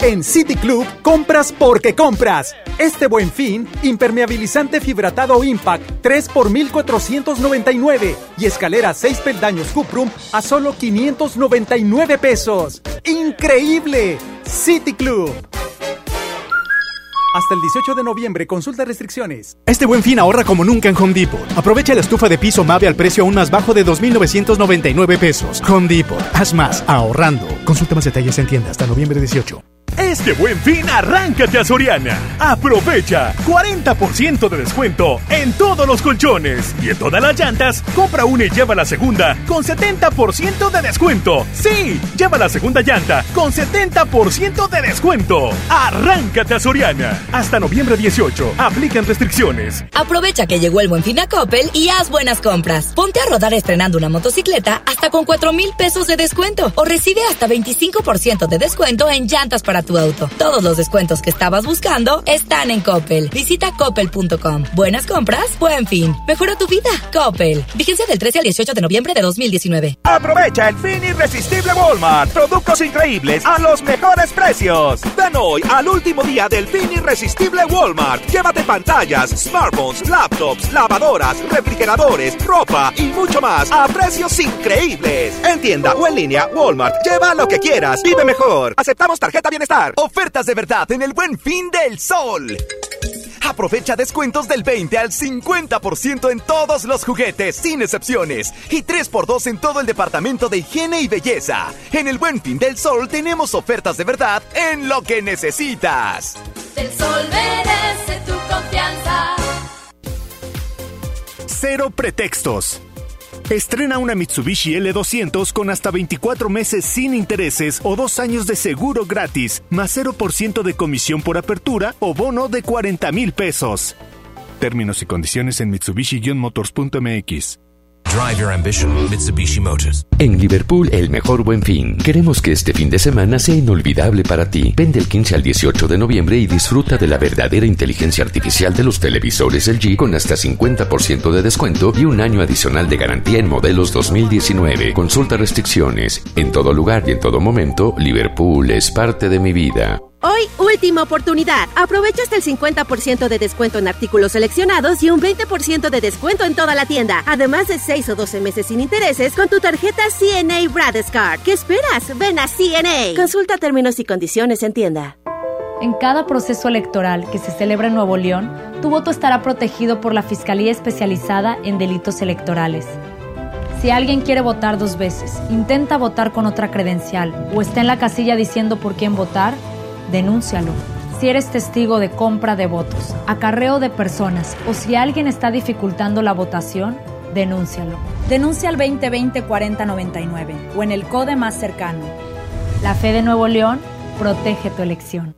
En City Club, compras porque compras. Este buen fin, impermeabilizante fibratado Impact 3 por 1499 y escalera 6 peldaños Cuprum a solo 599 pesos. ¡Increíble! City Club. Hasta el 18 de noviembre, consulta restricciones. Este buen fin ahorra como nunca en Home Depot. Aprovecha la estufa de piso Mave al precio aún más bajo de 2.999 pesos. Home Depot, haz más ahorrando. Consulta más detalles en tienda hasta noviembre 18. Este buen fin, arráncate a Soriana. Aprovecha 40% de descuento en todos los colchones y en todas las llantas. Compra una y lleva la segunda con 70% de descuento. Sí, lleva la segunda llanta con 70% de descuento. Arráncate a Soriana. Hasta noviembre 18. Aplican restricciones. Aprovecha que llegó el buen fin a Coppel y haz buenas compras. Ponte a rodar estrenando una motocicleta hasta con 4 mil pesos de descuento o recibe hasta 25% de descuento en llantas para tu auto. Todos los descuentos que estabas buscando están en Coppel. Visita coppel.com. Buenas compras, buen fin. Mejora tu vida. Coppel. Vigencia del 13 al 18 de noviembre de 2019. Aprovecha el fin irresistible Walmart. Productos increíbles a los mejores precios. Ven hoy al último día del fin irresistible Walmart. Llévate pantallas, smartphones, laptops, lavadoras, refrigeradores, ropa y mucho más a precios increíbles. En tienda o en línea, Walmart. Lleva lo que quieras. Vive mejor. Aceptamos tarjeta bienestar. Ofertas de verdad en el buen fin del sol. Aprovecha descuentos del 20 al 50% en todos los juguetes, sin excepciones. Y 3x2 en todo el departamento de higiene y belleza. En el buen fin del sol tenemos ofertas de verdad en lo que necesitas. El sol merece tu confianza. Cero pretextos. Estrena una Mitsubishi L200 con hasta 24 meses sin intereses o dos años de seguro gratis, más 0% de comisión por apertura o bono de 40 mil pesos. Términos y condiciones en Mitsubishi-motors.mx. Drive your ambition, Mitsubishi Motors. En Liverpool, el mejor buen fin. Queremos que este fin de semana sea inolvidable para ti. Vende el 15 al 18 de noviembre y disfruta de la verdadera inteligencia artificial de los televisores LG con hasta 50% de descuento y un año adicional de garantía en modelos 2019. Consulta restricciones. En todo lugar y en todo momento, Liverpool es parte de mi vida. Hoy, última oportunidad. Aprovecha hasta el 50% de descuento en artículos seleccionados y un 20% de descuento en toda la tienda. Además de 6 o 12 meses sin intereses con tu tarjeta CNA Bradescard. ¿Qué esperas? Ven a CNA. Consulta términos y condiciones en tienda. En cada proceso electoral que se celebra en Nuevo León, tu voto estará protegido por la Fiscalía Especializada en Delitos Electorales. Si alguien quiere votar dos veces, intenta votar con otra credencial o está en la casilla diciendo por quién votar, denúncialo. Si eres testigo de compra de votos, acarreo de personas o si alguien está dificultando la votación, denúncialo. Denuncia al 2020-4099 o en el CODE más cercano. La fe de Nuevo León protege tu elección.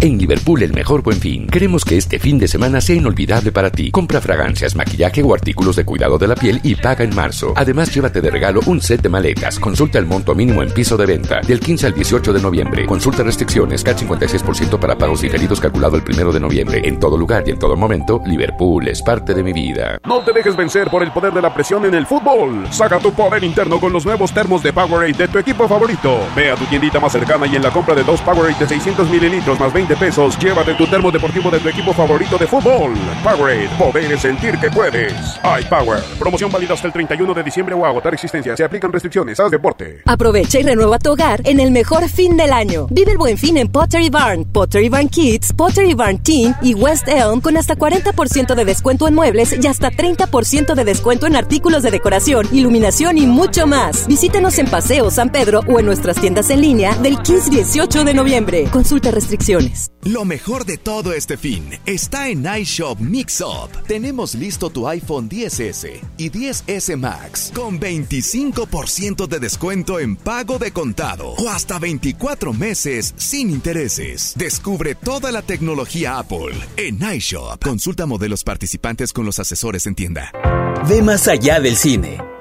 En Liverpool, el mejor buen fin. Queremos que este fin de semana sea inolvidable para ti. Compra fragancias, maquillaje o artículos de cuidado de la piel y paga en marzo. Además, llévate de regalo un set de maletas. Consulta el monto mínimo en piso de venta. Del 15 al 18 de noviembre. Consulta restricciones. CAT 56% para pagos diferidos calculado el primero de noviembre. En todo lugar y en todo momento, Liverpool es parte de mi vida. No te dejes vencer por el poder de la presión en el fútbol. Saca tu poder interno con los nuevos termos de Powerade de tu equipo favorito. Ve a tu tiendita más cercana y en la compra de dos Powerade de 600 mililitros más 20 pesos, llévate tu termo deportivo de tu equipo favorito de fútbol. Powerade, poder sentir que puedes. iPower, promoción válida hasta el 31 de diciembre o agotar existencia. Se aplican restricciones. Haz deporte. Aprovecha y renueva tu hogar en el mejor fin del año. Vive el buen fin en Pottery Barn, Pottery Barn Kids, Pottery Barn Teen y West Elm con hasta 40% de descuento en muebles y hasta 30% de descuento en artículos de decoración, iluminación y mucho más. Visítanos en Paseo San Pedro o en nuestras tiendas en línea del 15-18 de noviembre. Consulta restricciones. Lo mejor de todo este fin está en iShop Mix Up. Tenemos listo tu iPhone 10S y 10S Max con 25% de descuento en pago de contado o hasta 24 meses sin intereses. Descubre toda la tecnología Apple en iShop. Consulta modelos participantes con los asesores en tienda. Ve más allá del cine.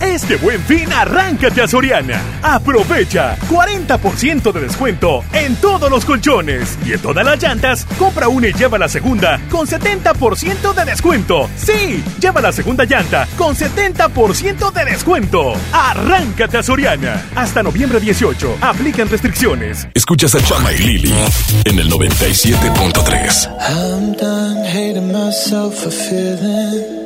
Este buen fin, arráncate a Soriana. Aprovecha 40% de descuento en todos los colchones y en todas las llantas. Compra una y lleva la segunda con 70% de descuento. Sí, lleva la segunda llanta con 70% de descuento. Arráncate a Soriana. Hasta noviembre 18. Aplican restricciones. Escuchas a Chama y Lili en el 97.3.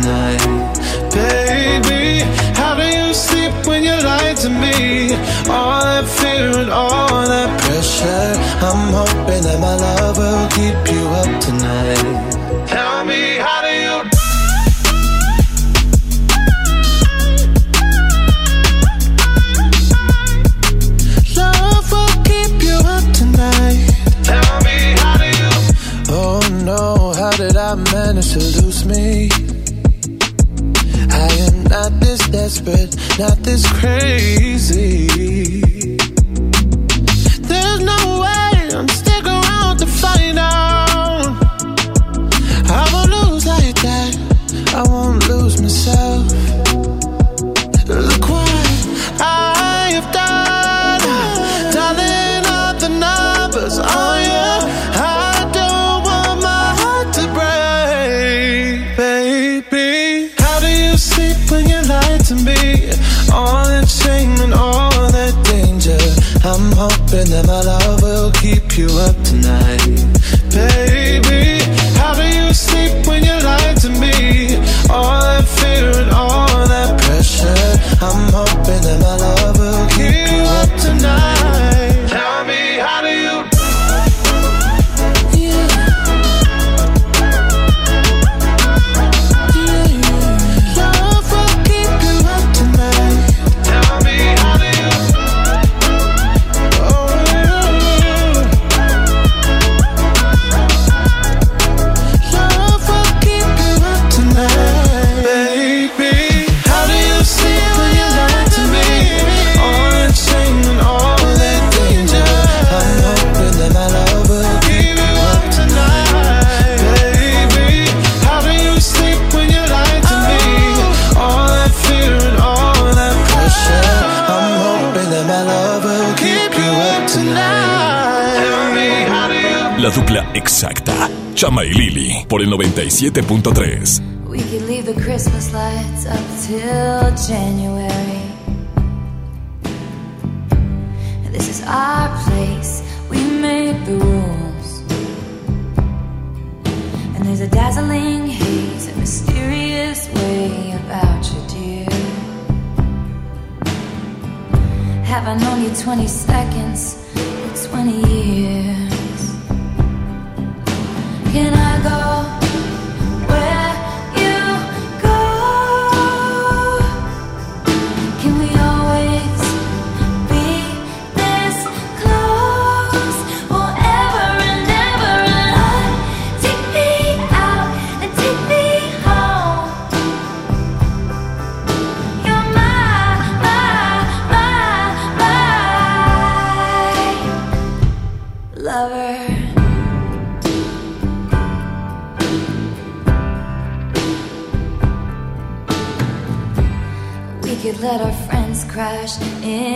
Up tonight, baby. How do you sleep when you lie to me? All that fear and all that pressure. I'm hoping that my love will keep you up tonight. Tell me, how do you? Love will keep you up not this desperate, not this crazy. There's no way I'm stick around to find out. I won't lose like that. I won't lose myself. You up tonight, Chama y Lili por el 97.3. We could leave the Christmas lights up till January. This is our place, we make the rules. And there's a dazzling haze, a mysterious way about you, dear. Have I known you 20 seconds or 20 years? crashed in.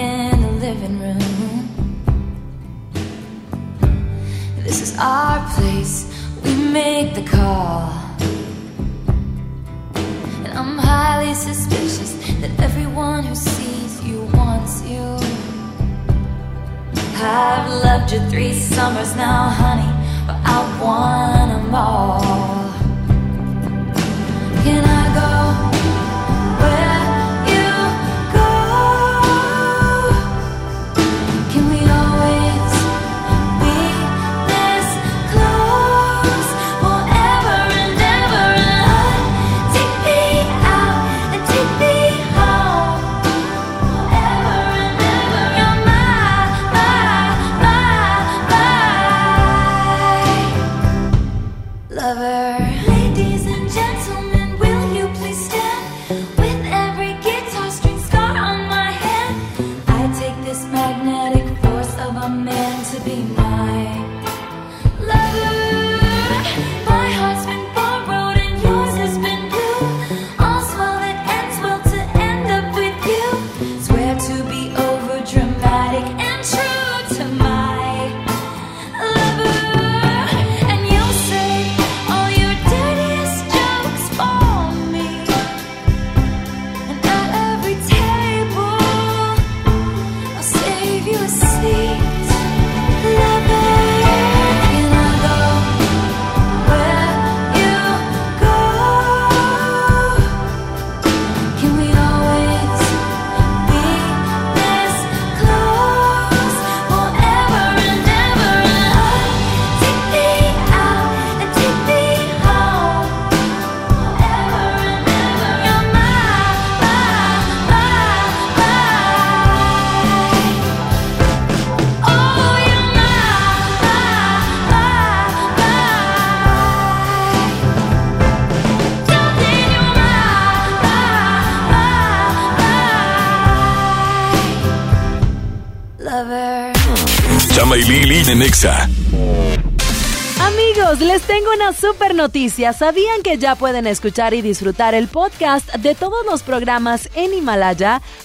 Les tengo una super noticia. ¿Sabían que ya pueden escuchar y disfrutar el podcast de todos los programas en Himalaya?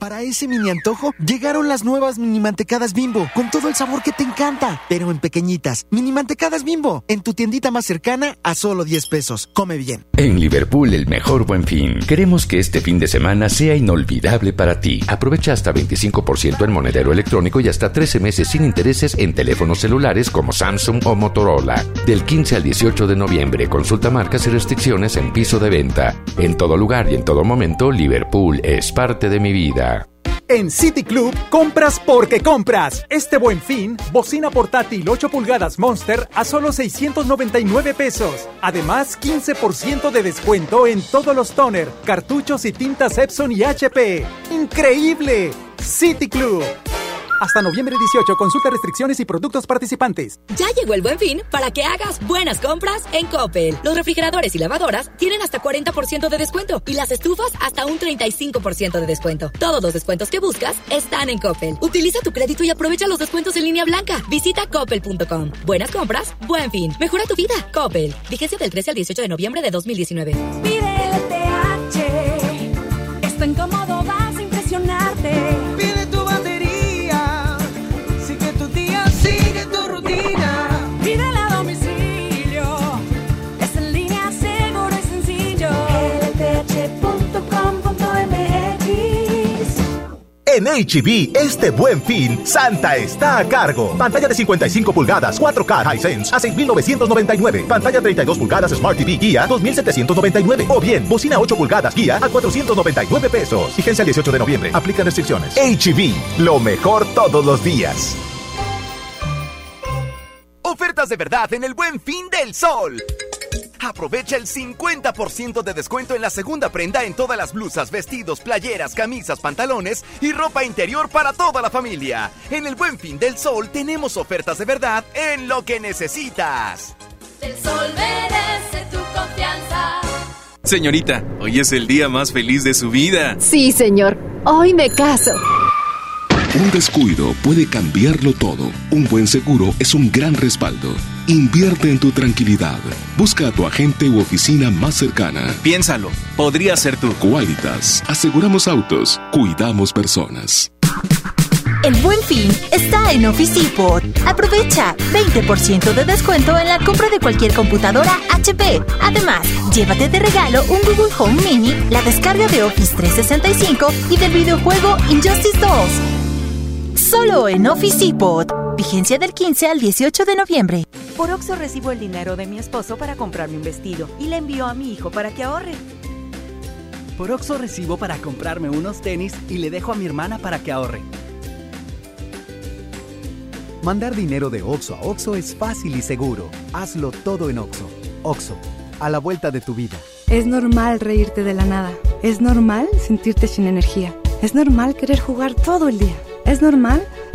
Para ese mini antojo, llegaron las nuevas mini mantecadas bimbo, con todo el sabor que te encanta, pero en pequeñitas. Mini mantecadas bimbo, en tu tiendita más cercana a solo 10 pesos. Come bien. En Liverpool, el mejor buen fin. Queremos que este fin de semana sea inolvidable para ti. Aprovecha hasta 25% en monedero electrónico y hasta 13 meses sin intereses en teléfonos celulares como Samsung o Motorola. Del 15 al 18 de noviembre, consulta marcas y restricciones en piso de venta. En todo lugar y en todo momento, Liverpool es parte de mi vida. En City Club, compras porque compras. Este buen fin, bocina portátil 8 pulgadas Monster a solo 699 pesos. Además, 15% de descuento en todos los toner, cartuchos y tintas Epson y HP. ¡Increíble! City Club. Hasta noviembre 18, consulta restricciones y productos participantes. Ya llegó el buen fin para que hagas buenas compras en Coppel. Los refrigeradores y lavadoras tienen hasta 40% de descuento y las estufas hasta un 35% de descuento. Todos los descuentos que buscas están en Coppel. Utiliza tu crédito y aprovecha los descuentos en línea blanca. Visita coppel.com. Buenas compras, buen fin. Mejora tu vida. Coppel. Vigencia del 13 al 18 de noviembre de 2019. LTH. Es tan cómodo, vas En HB, este buen fin, Santa está a cargo. Pantalla de 55 pulgadas, 4K Hisense a 6,999. Pantalla 32 pulgadas Smart TV Guía, 2,799. O bien, bocina 8 pulgadas Guía a 499 pesos. Vigencia el 18 de noviembre. Aplican restricciones. HB, lo mejor todos los días. Ofertas de verdad en el buen fin del sol. Aprovecha el 50% de descuento en la segunda prenda en todas las blusas, vestidos, playeras, camisas, pantalones y ropa interior para toda la familia. En el Buen Fin del Sol tenemos ofertas de verdad en lo que necesitas. El sol merece tu confianza. Señorita, hoy es el día más feliz de su vida. Sí, señor. Hoy me caso. Un descuido puede cambiarlo todo. Un buen seguro es un gran respaldo. Invierte en tu tranquilidad. Busca a tu agente u oficina más cercana. Piénsalo, podría ser tú. Qualitas. Aseguramos autos. Cuidamos personas. El buen fin está en Office Depot. Aprovecha 20% de descuento en la compra de cualquier computadora HP. Además, llévate de regalo un Google Home Mini, la descarga de Office 365 y del videojuego Injustice 2. Solo en Office Depot. Vigencia del 15 al 18 de noviembre. Por Oxo recibo el dinero de mi esposo para comprarme un vestido y le envío a mi hijo para que ahorre. Por Oxo recibo para comprarme unos tenis y le dejo a mi hermana para que ahorre. Mandar dinero de Oxo a Oxo es fácil y seguro. Hazlo todo en Oxo. Oxo, a la vuelta de tu vida. Es normal reírte de la nada. Es normal sentirte sin energía. Es normal querer jugar todo el día. Es normal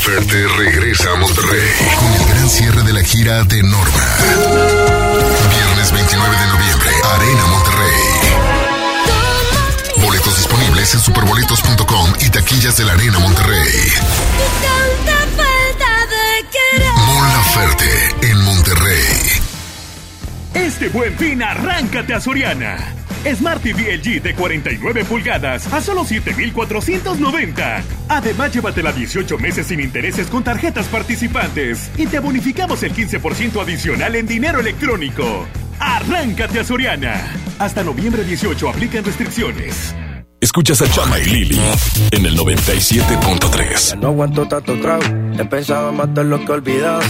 Laferte regresa a Monterrey con el gran cierre de la gira de Norma. Viernes 29 de noviembre, Arena Monterrey. Boletos disponibles en superboletos.com y taquillas de la Arena Monterrey. Mon Laferte en Monterrey. Este buen fin, arráncate a Soriana. Smart TV LG de 49 pulgadas a solo 7,490. Además, llévatela 18 meses sin intereses con tarjetas participantes y te bonificamos el 15% adicional en dinero electrónico. Arráncate a Soriana. Hasta noviembre 18 aplican restricciones. Escuchas a Chama y Lili en el 97.3. No aguanto tanto trago, he pensado en matar lo que he olvidado.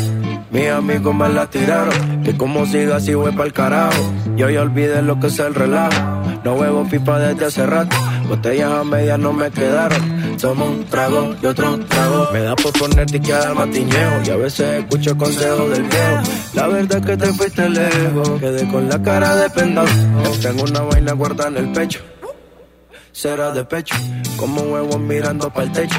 Mis amigos me la tiraron, que como siga así voy pa'l carajo. Yo ya olvidé lo que es el relajo, no huevo pipa desde hace rato. Botellas a medias no me quedaron, somos un trago y otro trago. Me da por poner que al matiñeo y a veces escucho consejos del viejo. La verdad es que te fuiste lejos, quedé con la cara de pendado. Tengo una vaina guardada en el pecho, será de pecho, como huevos mirando para el techo.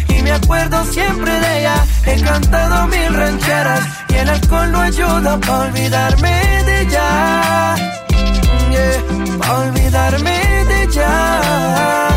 me acuerdo siempre de ella. He cantado mil rancheras y el alcohol no ayuda para olvidarme de ya. Yeah, pa' olvidarme de ya.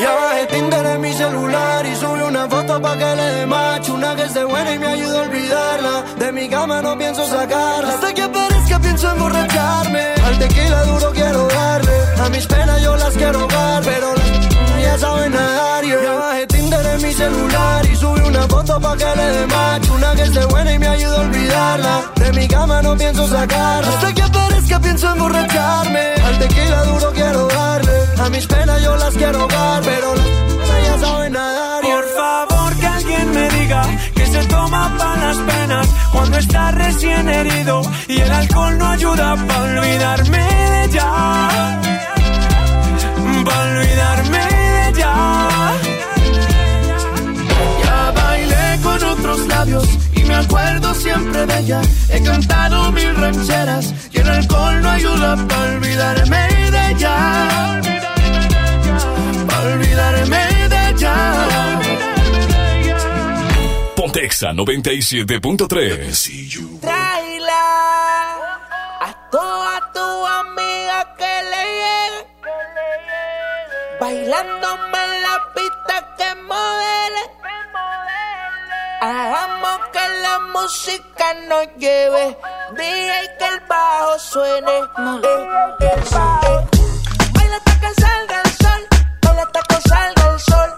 Ya bajé Tinder en mi celular y subí una foto pa' que le dé macho. Una que esté buena y me ayuda a olvidarla. De mi cama no pienso sacarla. Hasta que aparezca pienso emborracharme. Al tequila duro quiero darle. A mis penas yo las quiero dar, pero las ya saben nadar. Yeah. Ya bajé Tinder en mi celular y subí una foto pa' que le dé macho. Una que esté buena y me ayuda a olvidarla. De mi cama no pienso sacarla. Hasta que aparezca pienso emborracharme. Al tequila duro quiero darle. A mis penas yo las quiero dar, pero las ya saben nadar. Por favor que alguien me diga que se toma para las penas cuando está recién herido y el alcohol no ayuda para olvidarme de ya. Para olvidarme ya. Ya bailé con otros labios y me acuerdo siempre de ella. He cantado mil rancheras y el alcohol no ayuda para olvidarme de ella. Para olvidarme de ella. Pontexa 97.3. Bailándome en la pista que modele. Hagamos que la música nos lleve. DJ que el bajo suene. Eh, eh. Baila hasta que salga el sol. Baila hasta que salga el sol.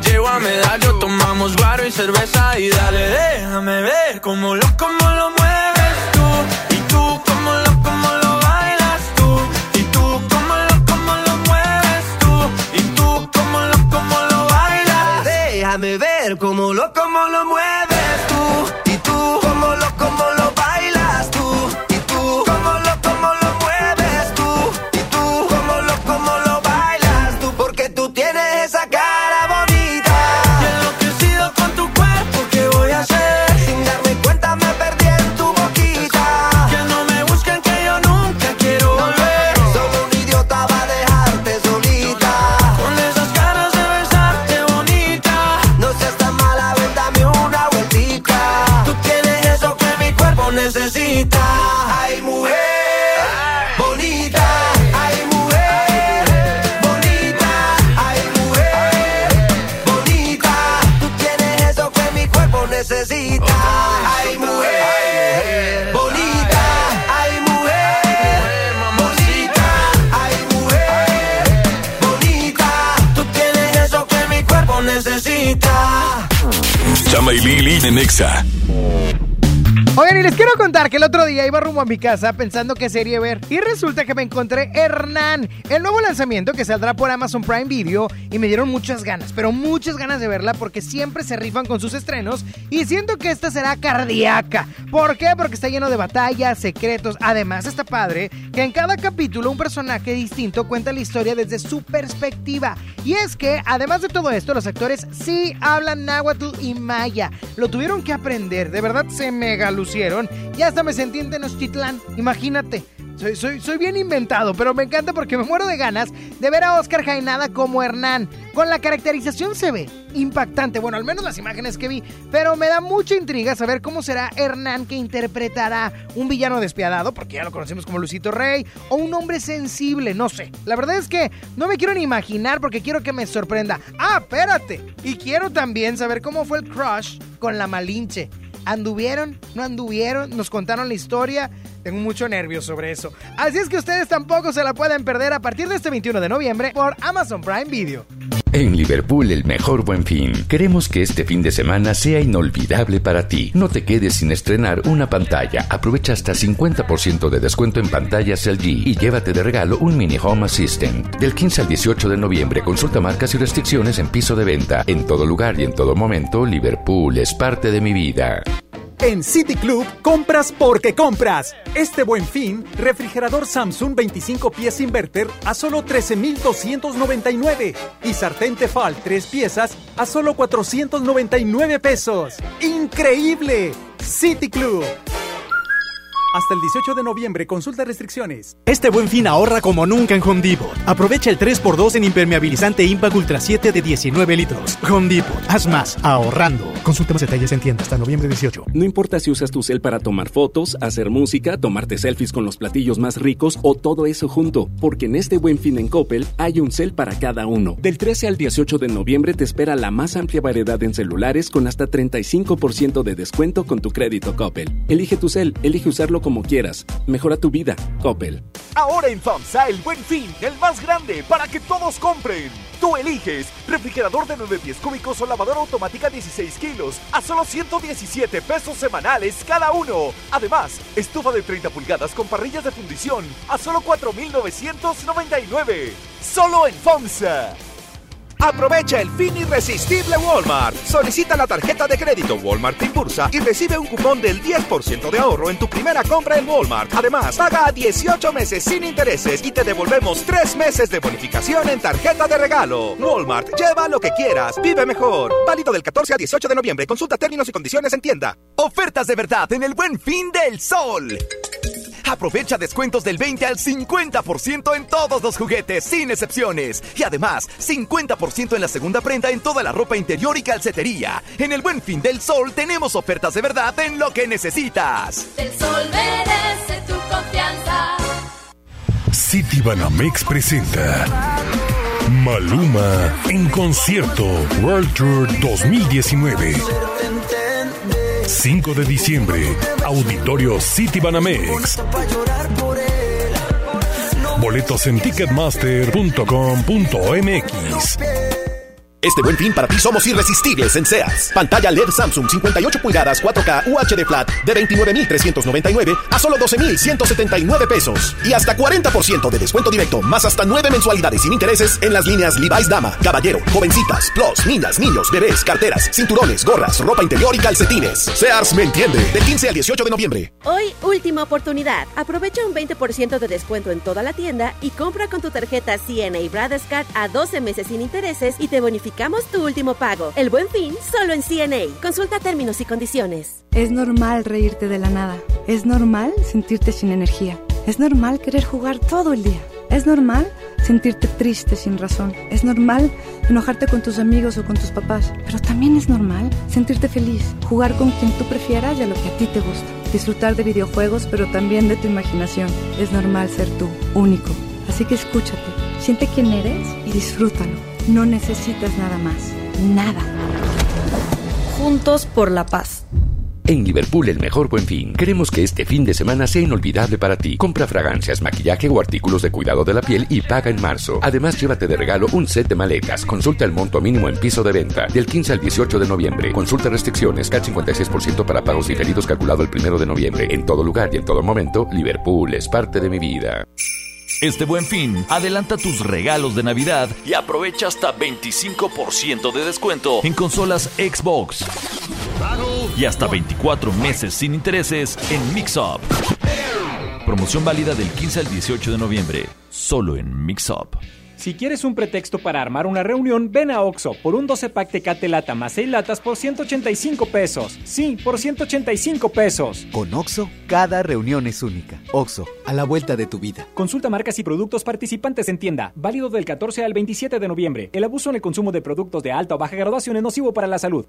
llevo a medallo, tomamos guaro y cerveza y dale, iba rumbo a mi casa pensando qué serie ver y resulta que me encontré Hernán, el nuevo lanzamiento que saldrá por Amazon Prime Video y me dieron muchas ganas, pero muchas ganas de verla porque siempre se rifan con sus estrenos y siento que esta será cardíaca. ¿Por qué? Porque está lleno de batallas, secretos, además está padre que en cada capítulo un personaje distinto cuenta la historia desde su perspectiva. Y es que, además de todo esto, los actores sí hablan náhuatl y maya. Lo tuvieron que aprender, de verdad se mega lucieron. Y hasta me sentí en Tenochtitlán, imagínate. Soy, bien inventado, pero me encanta porque me muero de ganas de ver a Oscar Jaenada como Hernán. Con la caracterización se ve impactante, bueno, al menos las imágenes que vi, pero me da mucha intriga saber cómo será Hernán que interpretará un villano despiadado, porque ya lo conocemos como Lucito Rey, o un hombre sensible, no sé. La verdad es que no me quiero ni imaginar porque quiero que me sorprenda. Ah, espérate. Y quiero también saber cómo fue el crush con la Malinche. ¿Anduvieron? ¿No anduvieron? ¿Nos contaron la historia? Tengo mucho nervio sobre eso. Así es que ustedes tampoco se la pueden perder a partir de este 21 de noviembre por Amazon Prime Video. En Liverpool, el mejor buen fin. Queremos que este fin de semana sea inolvidable para ti. No te quedes sin estrenar una pantalla. Aprovecha hasta 50% de descuento en pantallas LG y llévate de regalo un mini Home Assistant. Del 15 al 18 de noviembre, consulta marcas y restricciones en piso de venta. En todo lugar y en todo momento, Liverpool es parte de mi vida. En City Club, compras porque compras. Este buen fin, refrigerador Samsung 25 pies inverter a solo 13,299 y sartén Tefal 3 piezas a solo 499 pesos. ¡Increíble! City Club. Hasta el 18 de noviembre, consulta restricciones. Este buen fin ahorra como nunca en Home Depot. Aprovecha el 3x2 en impermeabilizante Impact Ultra 7 de 19 litros. Home Depot, haz más, ahorrando. Consulta más detalles en tienda hasta noviembre 18. No importa si usas tu cel para tomar fotos, hacer música, tomarte selfies con los platillos más ricos o todo eso junto, porque en este buen fin en Coppel hay un cel para cada uno. Del 13 al 18 de noviembre te espera la más amplia variedad en celulares con hasta 35% de descuento con tu crédito Coppel. Elige tu cel, elige usarlo como quieras. Mejora tu vida. Coppel. Ahora en FAMSA el buen fin, el más grande para que todos compren. Tú eliges refrigerador de 9 pies cúbicos o lavadora automática 16 kilos a solo 117 pesos semanales cada uno. Además, estufa de 30 pulgadas con parrillas de fundición a solo 4,999. Solo en FAMSA. Aprovecha el fin irresistible Walmart. Solicita la tarjeta de crédito Walmart Impulsa y recibe un cupón del 10% de ahorro en tu primera compra en Walmart. Además, paga a 18 meses sin intereses y te devolvemos 3 meses de bonificación en tarjeta de regalo. Walmart, lleva lo que quieras, vive mejor. Válido del 14 a 18 de noviembre. Consulta términos y condiciones en tienda. Ofertas de verdad en el buen fin del sol. Aprovecha descuentos del 20 al 50% en todos los juguetes, sin excepciones. Y además, 50% en la segunda prenda en toda la ropa interior y calcetería. En el buen fin del sol tenemos ofertas de verdad en lo que necesitas. El sol merece tu confianza. City Banamex presenta Maluma en concierto World Tour 2019. 5 de diciembre, Auditorio City Banamex. Boletos en ticketmaster.com.mx. Este buen fin para ti somos irresistibles en Sears. Pantalla LED Samsung 58 pulgadas 4K UHD Flat de 29.399 a solo 12.179 pesos. Y hasta 40% de descuento directo, más hasta 9 mensualidades sin intereses en las líneas Levi's Dama, Caballero, Jovencitas, Plus, Niñas, Niños, Bebés, Carteras, Cinturones, Gorras, Ropa Interior y Calcetines. Sears me entiende. Del 15 al 18 de noviembre. Hoy, última oportunidad. Aprovecha un 20% de descuento en toda la tienda y compra con tu tarjeta CNA Bradescard a 12 meses sin intereses y te bonificamos tu último pago. El buen fin solo en CNA. Consulta términos y condiciones. Es normal reírte de la nada. Es normal sentirte sin energía. Es normal querer jugar todo el día. Es normal sentirte triste sin razón. Es normal enojarte con tus amigos o con tus papás. Pero también es normal sentirte feliz, jugar con quien tú prefieras y a lo que a ti te gusta. Disfrutar de videojuegos, pero también de tu imaginación. Es normal ser tú, único. Así que escúchate, siente quién eres y disfrútalo. No necesitas nada más. Nada. Juntos por la paz. En Liverpool el mejor buen fin. Queremos que este fin de semana sea inolvidable para ti. Compra fragancias, maquillaje o artículos de cuidado de la piel y paga en marzo. Además, llévate de regalo un set de maletas. Consulta el monto mínimo en piso de venta del 15 al 18 de noviembre. Consulta restricciones, CAT 56% para pagos diferidos calculado el 1 de noviembre. En todo lugar y en todo momento, Liverpool es parte de mi vida. Este buen fin, adelanta tus regalos de Navidad y aprovecha hasta 25% de descuento en consolas Xbox. Y hasta 24 meses sin intereses en Mix-Up. Promoción válida del 15 al 18 de noviembre, solo en Mix-Up. Si quieres un pretexto para armar una reunión, ven a Oxo por un 12 pack Tecate Lata más 6 latas por 185 pesos. Sí, por 185 pesos. Con Oxo, cada reunión es única. Oxo, a la vuelta de tu vida. Consulta marcas y productos participantes en tienda. Válido del 14 al 27 de noviembre. El abuso en el consumo de productos de alta o baja graduación es nocivo para la salud.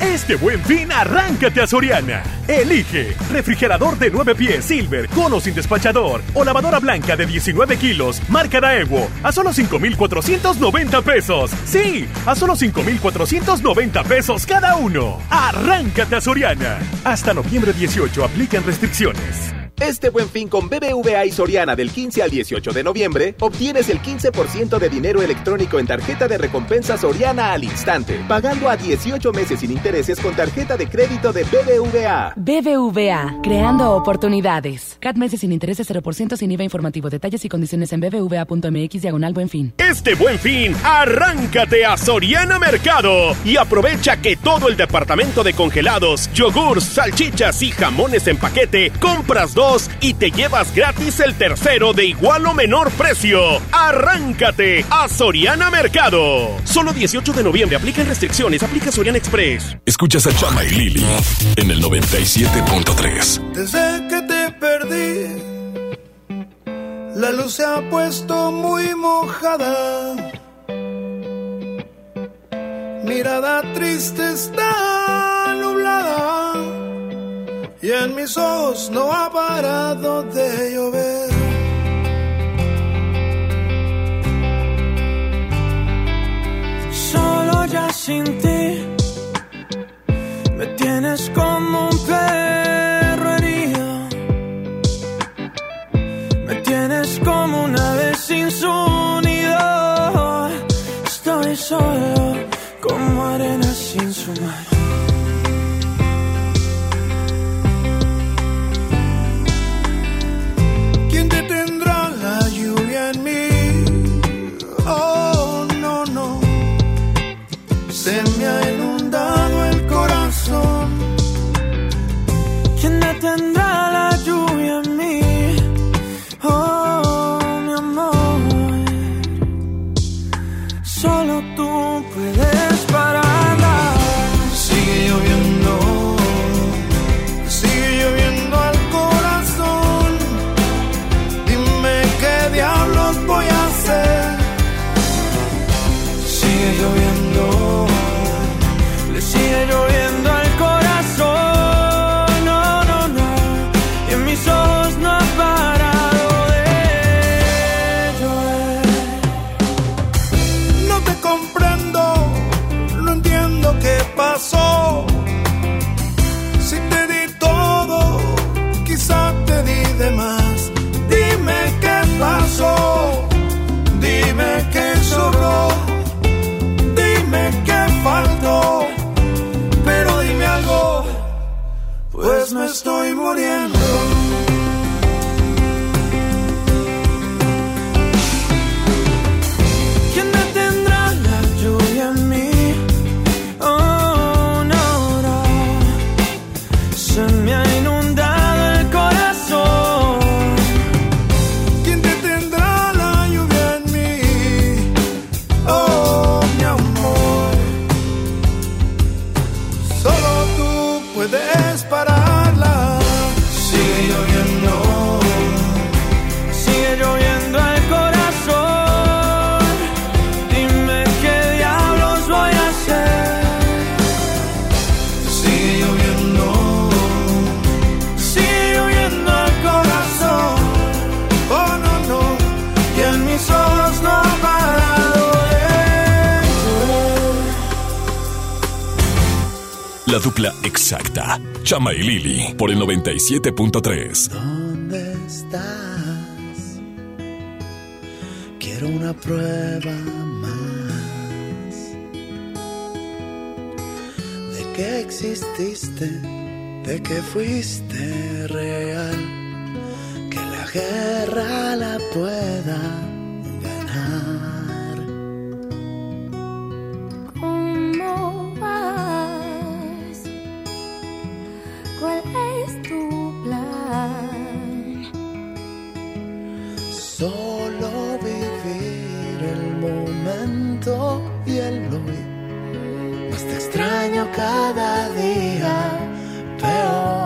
Este buen fin, arráncate a Soriana. Elige refrigerador de 9 pies Silver, cono sin despachador o lavadora blanca de 19 kilos, marca Daewoo, a solo 5,490 pesos. Sí, a solo 5,490 pesos cada uno. Arráncate a Soriana. Hasta noviembre 18 aplican restricciones. Este buen fin con BBVA y Soriana del 15 al 18 de noviembre, obtienes el 15% de dinero electrónico en tarjeta de recompensa Soriana al instante, pagando a 18 meses sin intereses con tarjeta de crédito de BBVA. BBVA, creando oportunidades. CAT meses sin intereses 0% sin IVA informativo. Detalles y condiciones en bbva.mx diagonal buen fin. Este buen fin, arráncate a Soriana Mercado y aprovecha que todo el departamento de congelados, yogurts, salchichas y jamones en paquete, compras dos y te llevas gratis el tercero de igual o menor precio. Arráncate a Soriana Mercado. Solo 18 de noviembre aplican restricciones, aplica Soriana Express. Escuchas a Chama y Lili en el 97.3. Desde que te perdí, la luz se ha puesto muy mojada. Mirada triste está nublada y en mis ojos no ha parado de llover. Solo ya sin ti me tienes como un perro herido. Me tienes como una ave sin su nido. Estoy solo como arena sin su mar. vez me estoy muriendo. La dupla exacta. Chama y Lili por el 97.3. ¿Dónde estás? Quiero una prueba más de que exististe, de que fuiste real, que la guerra la pueda tanto hielo más te extraño cada día peor.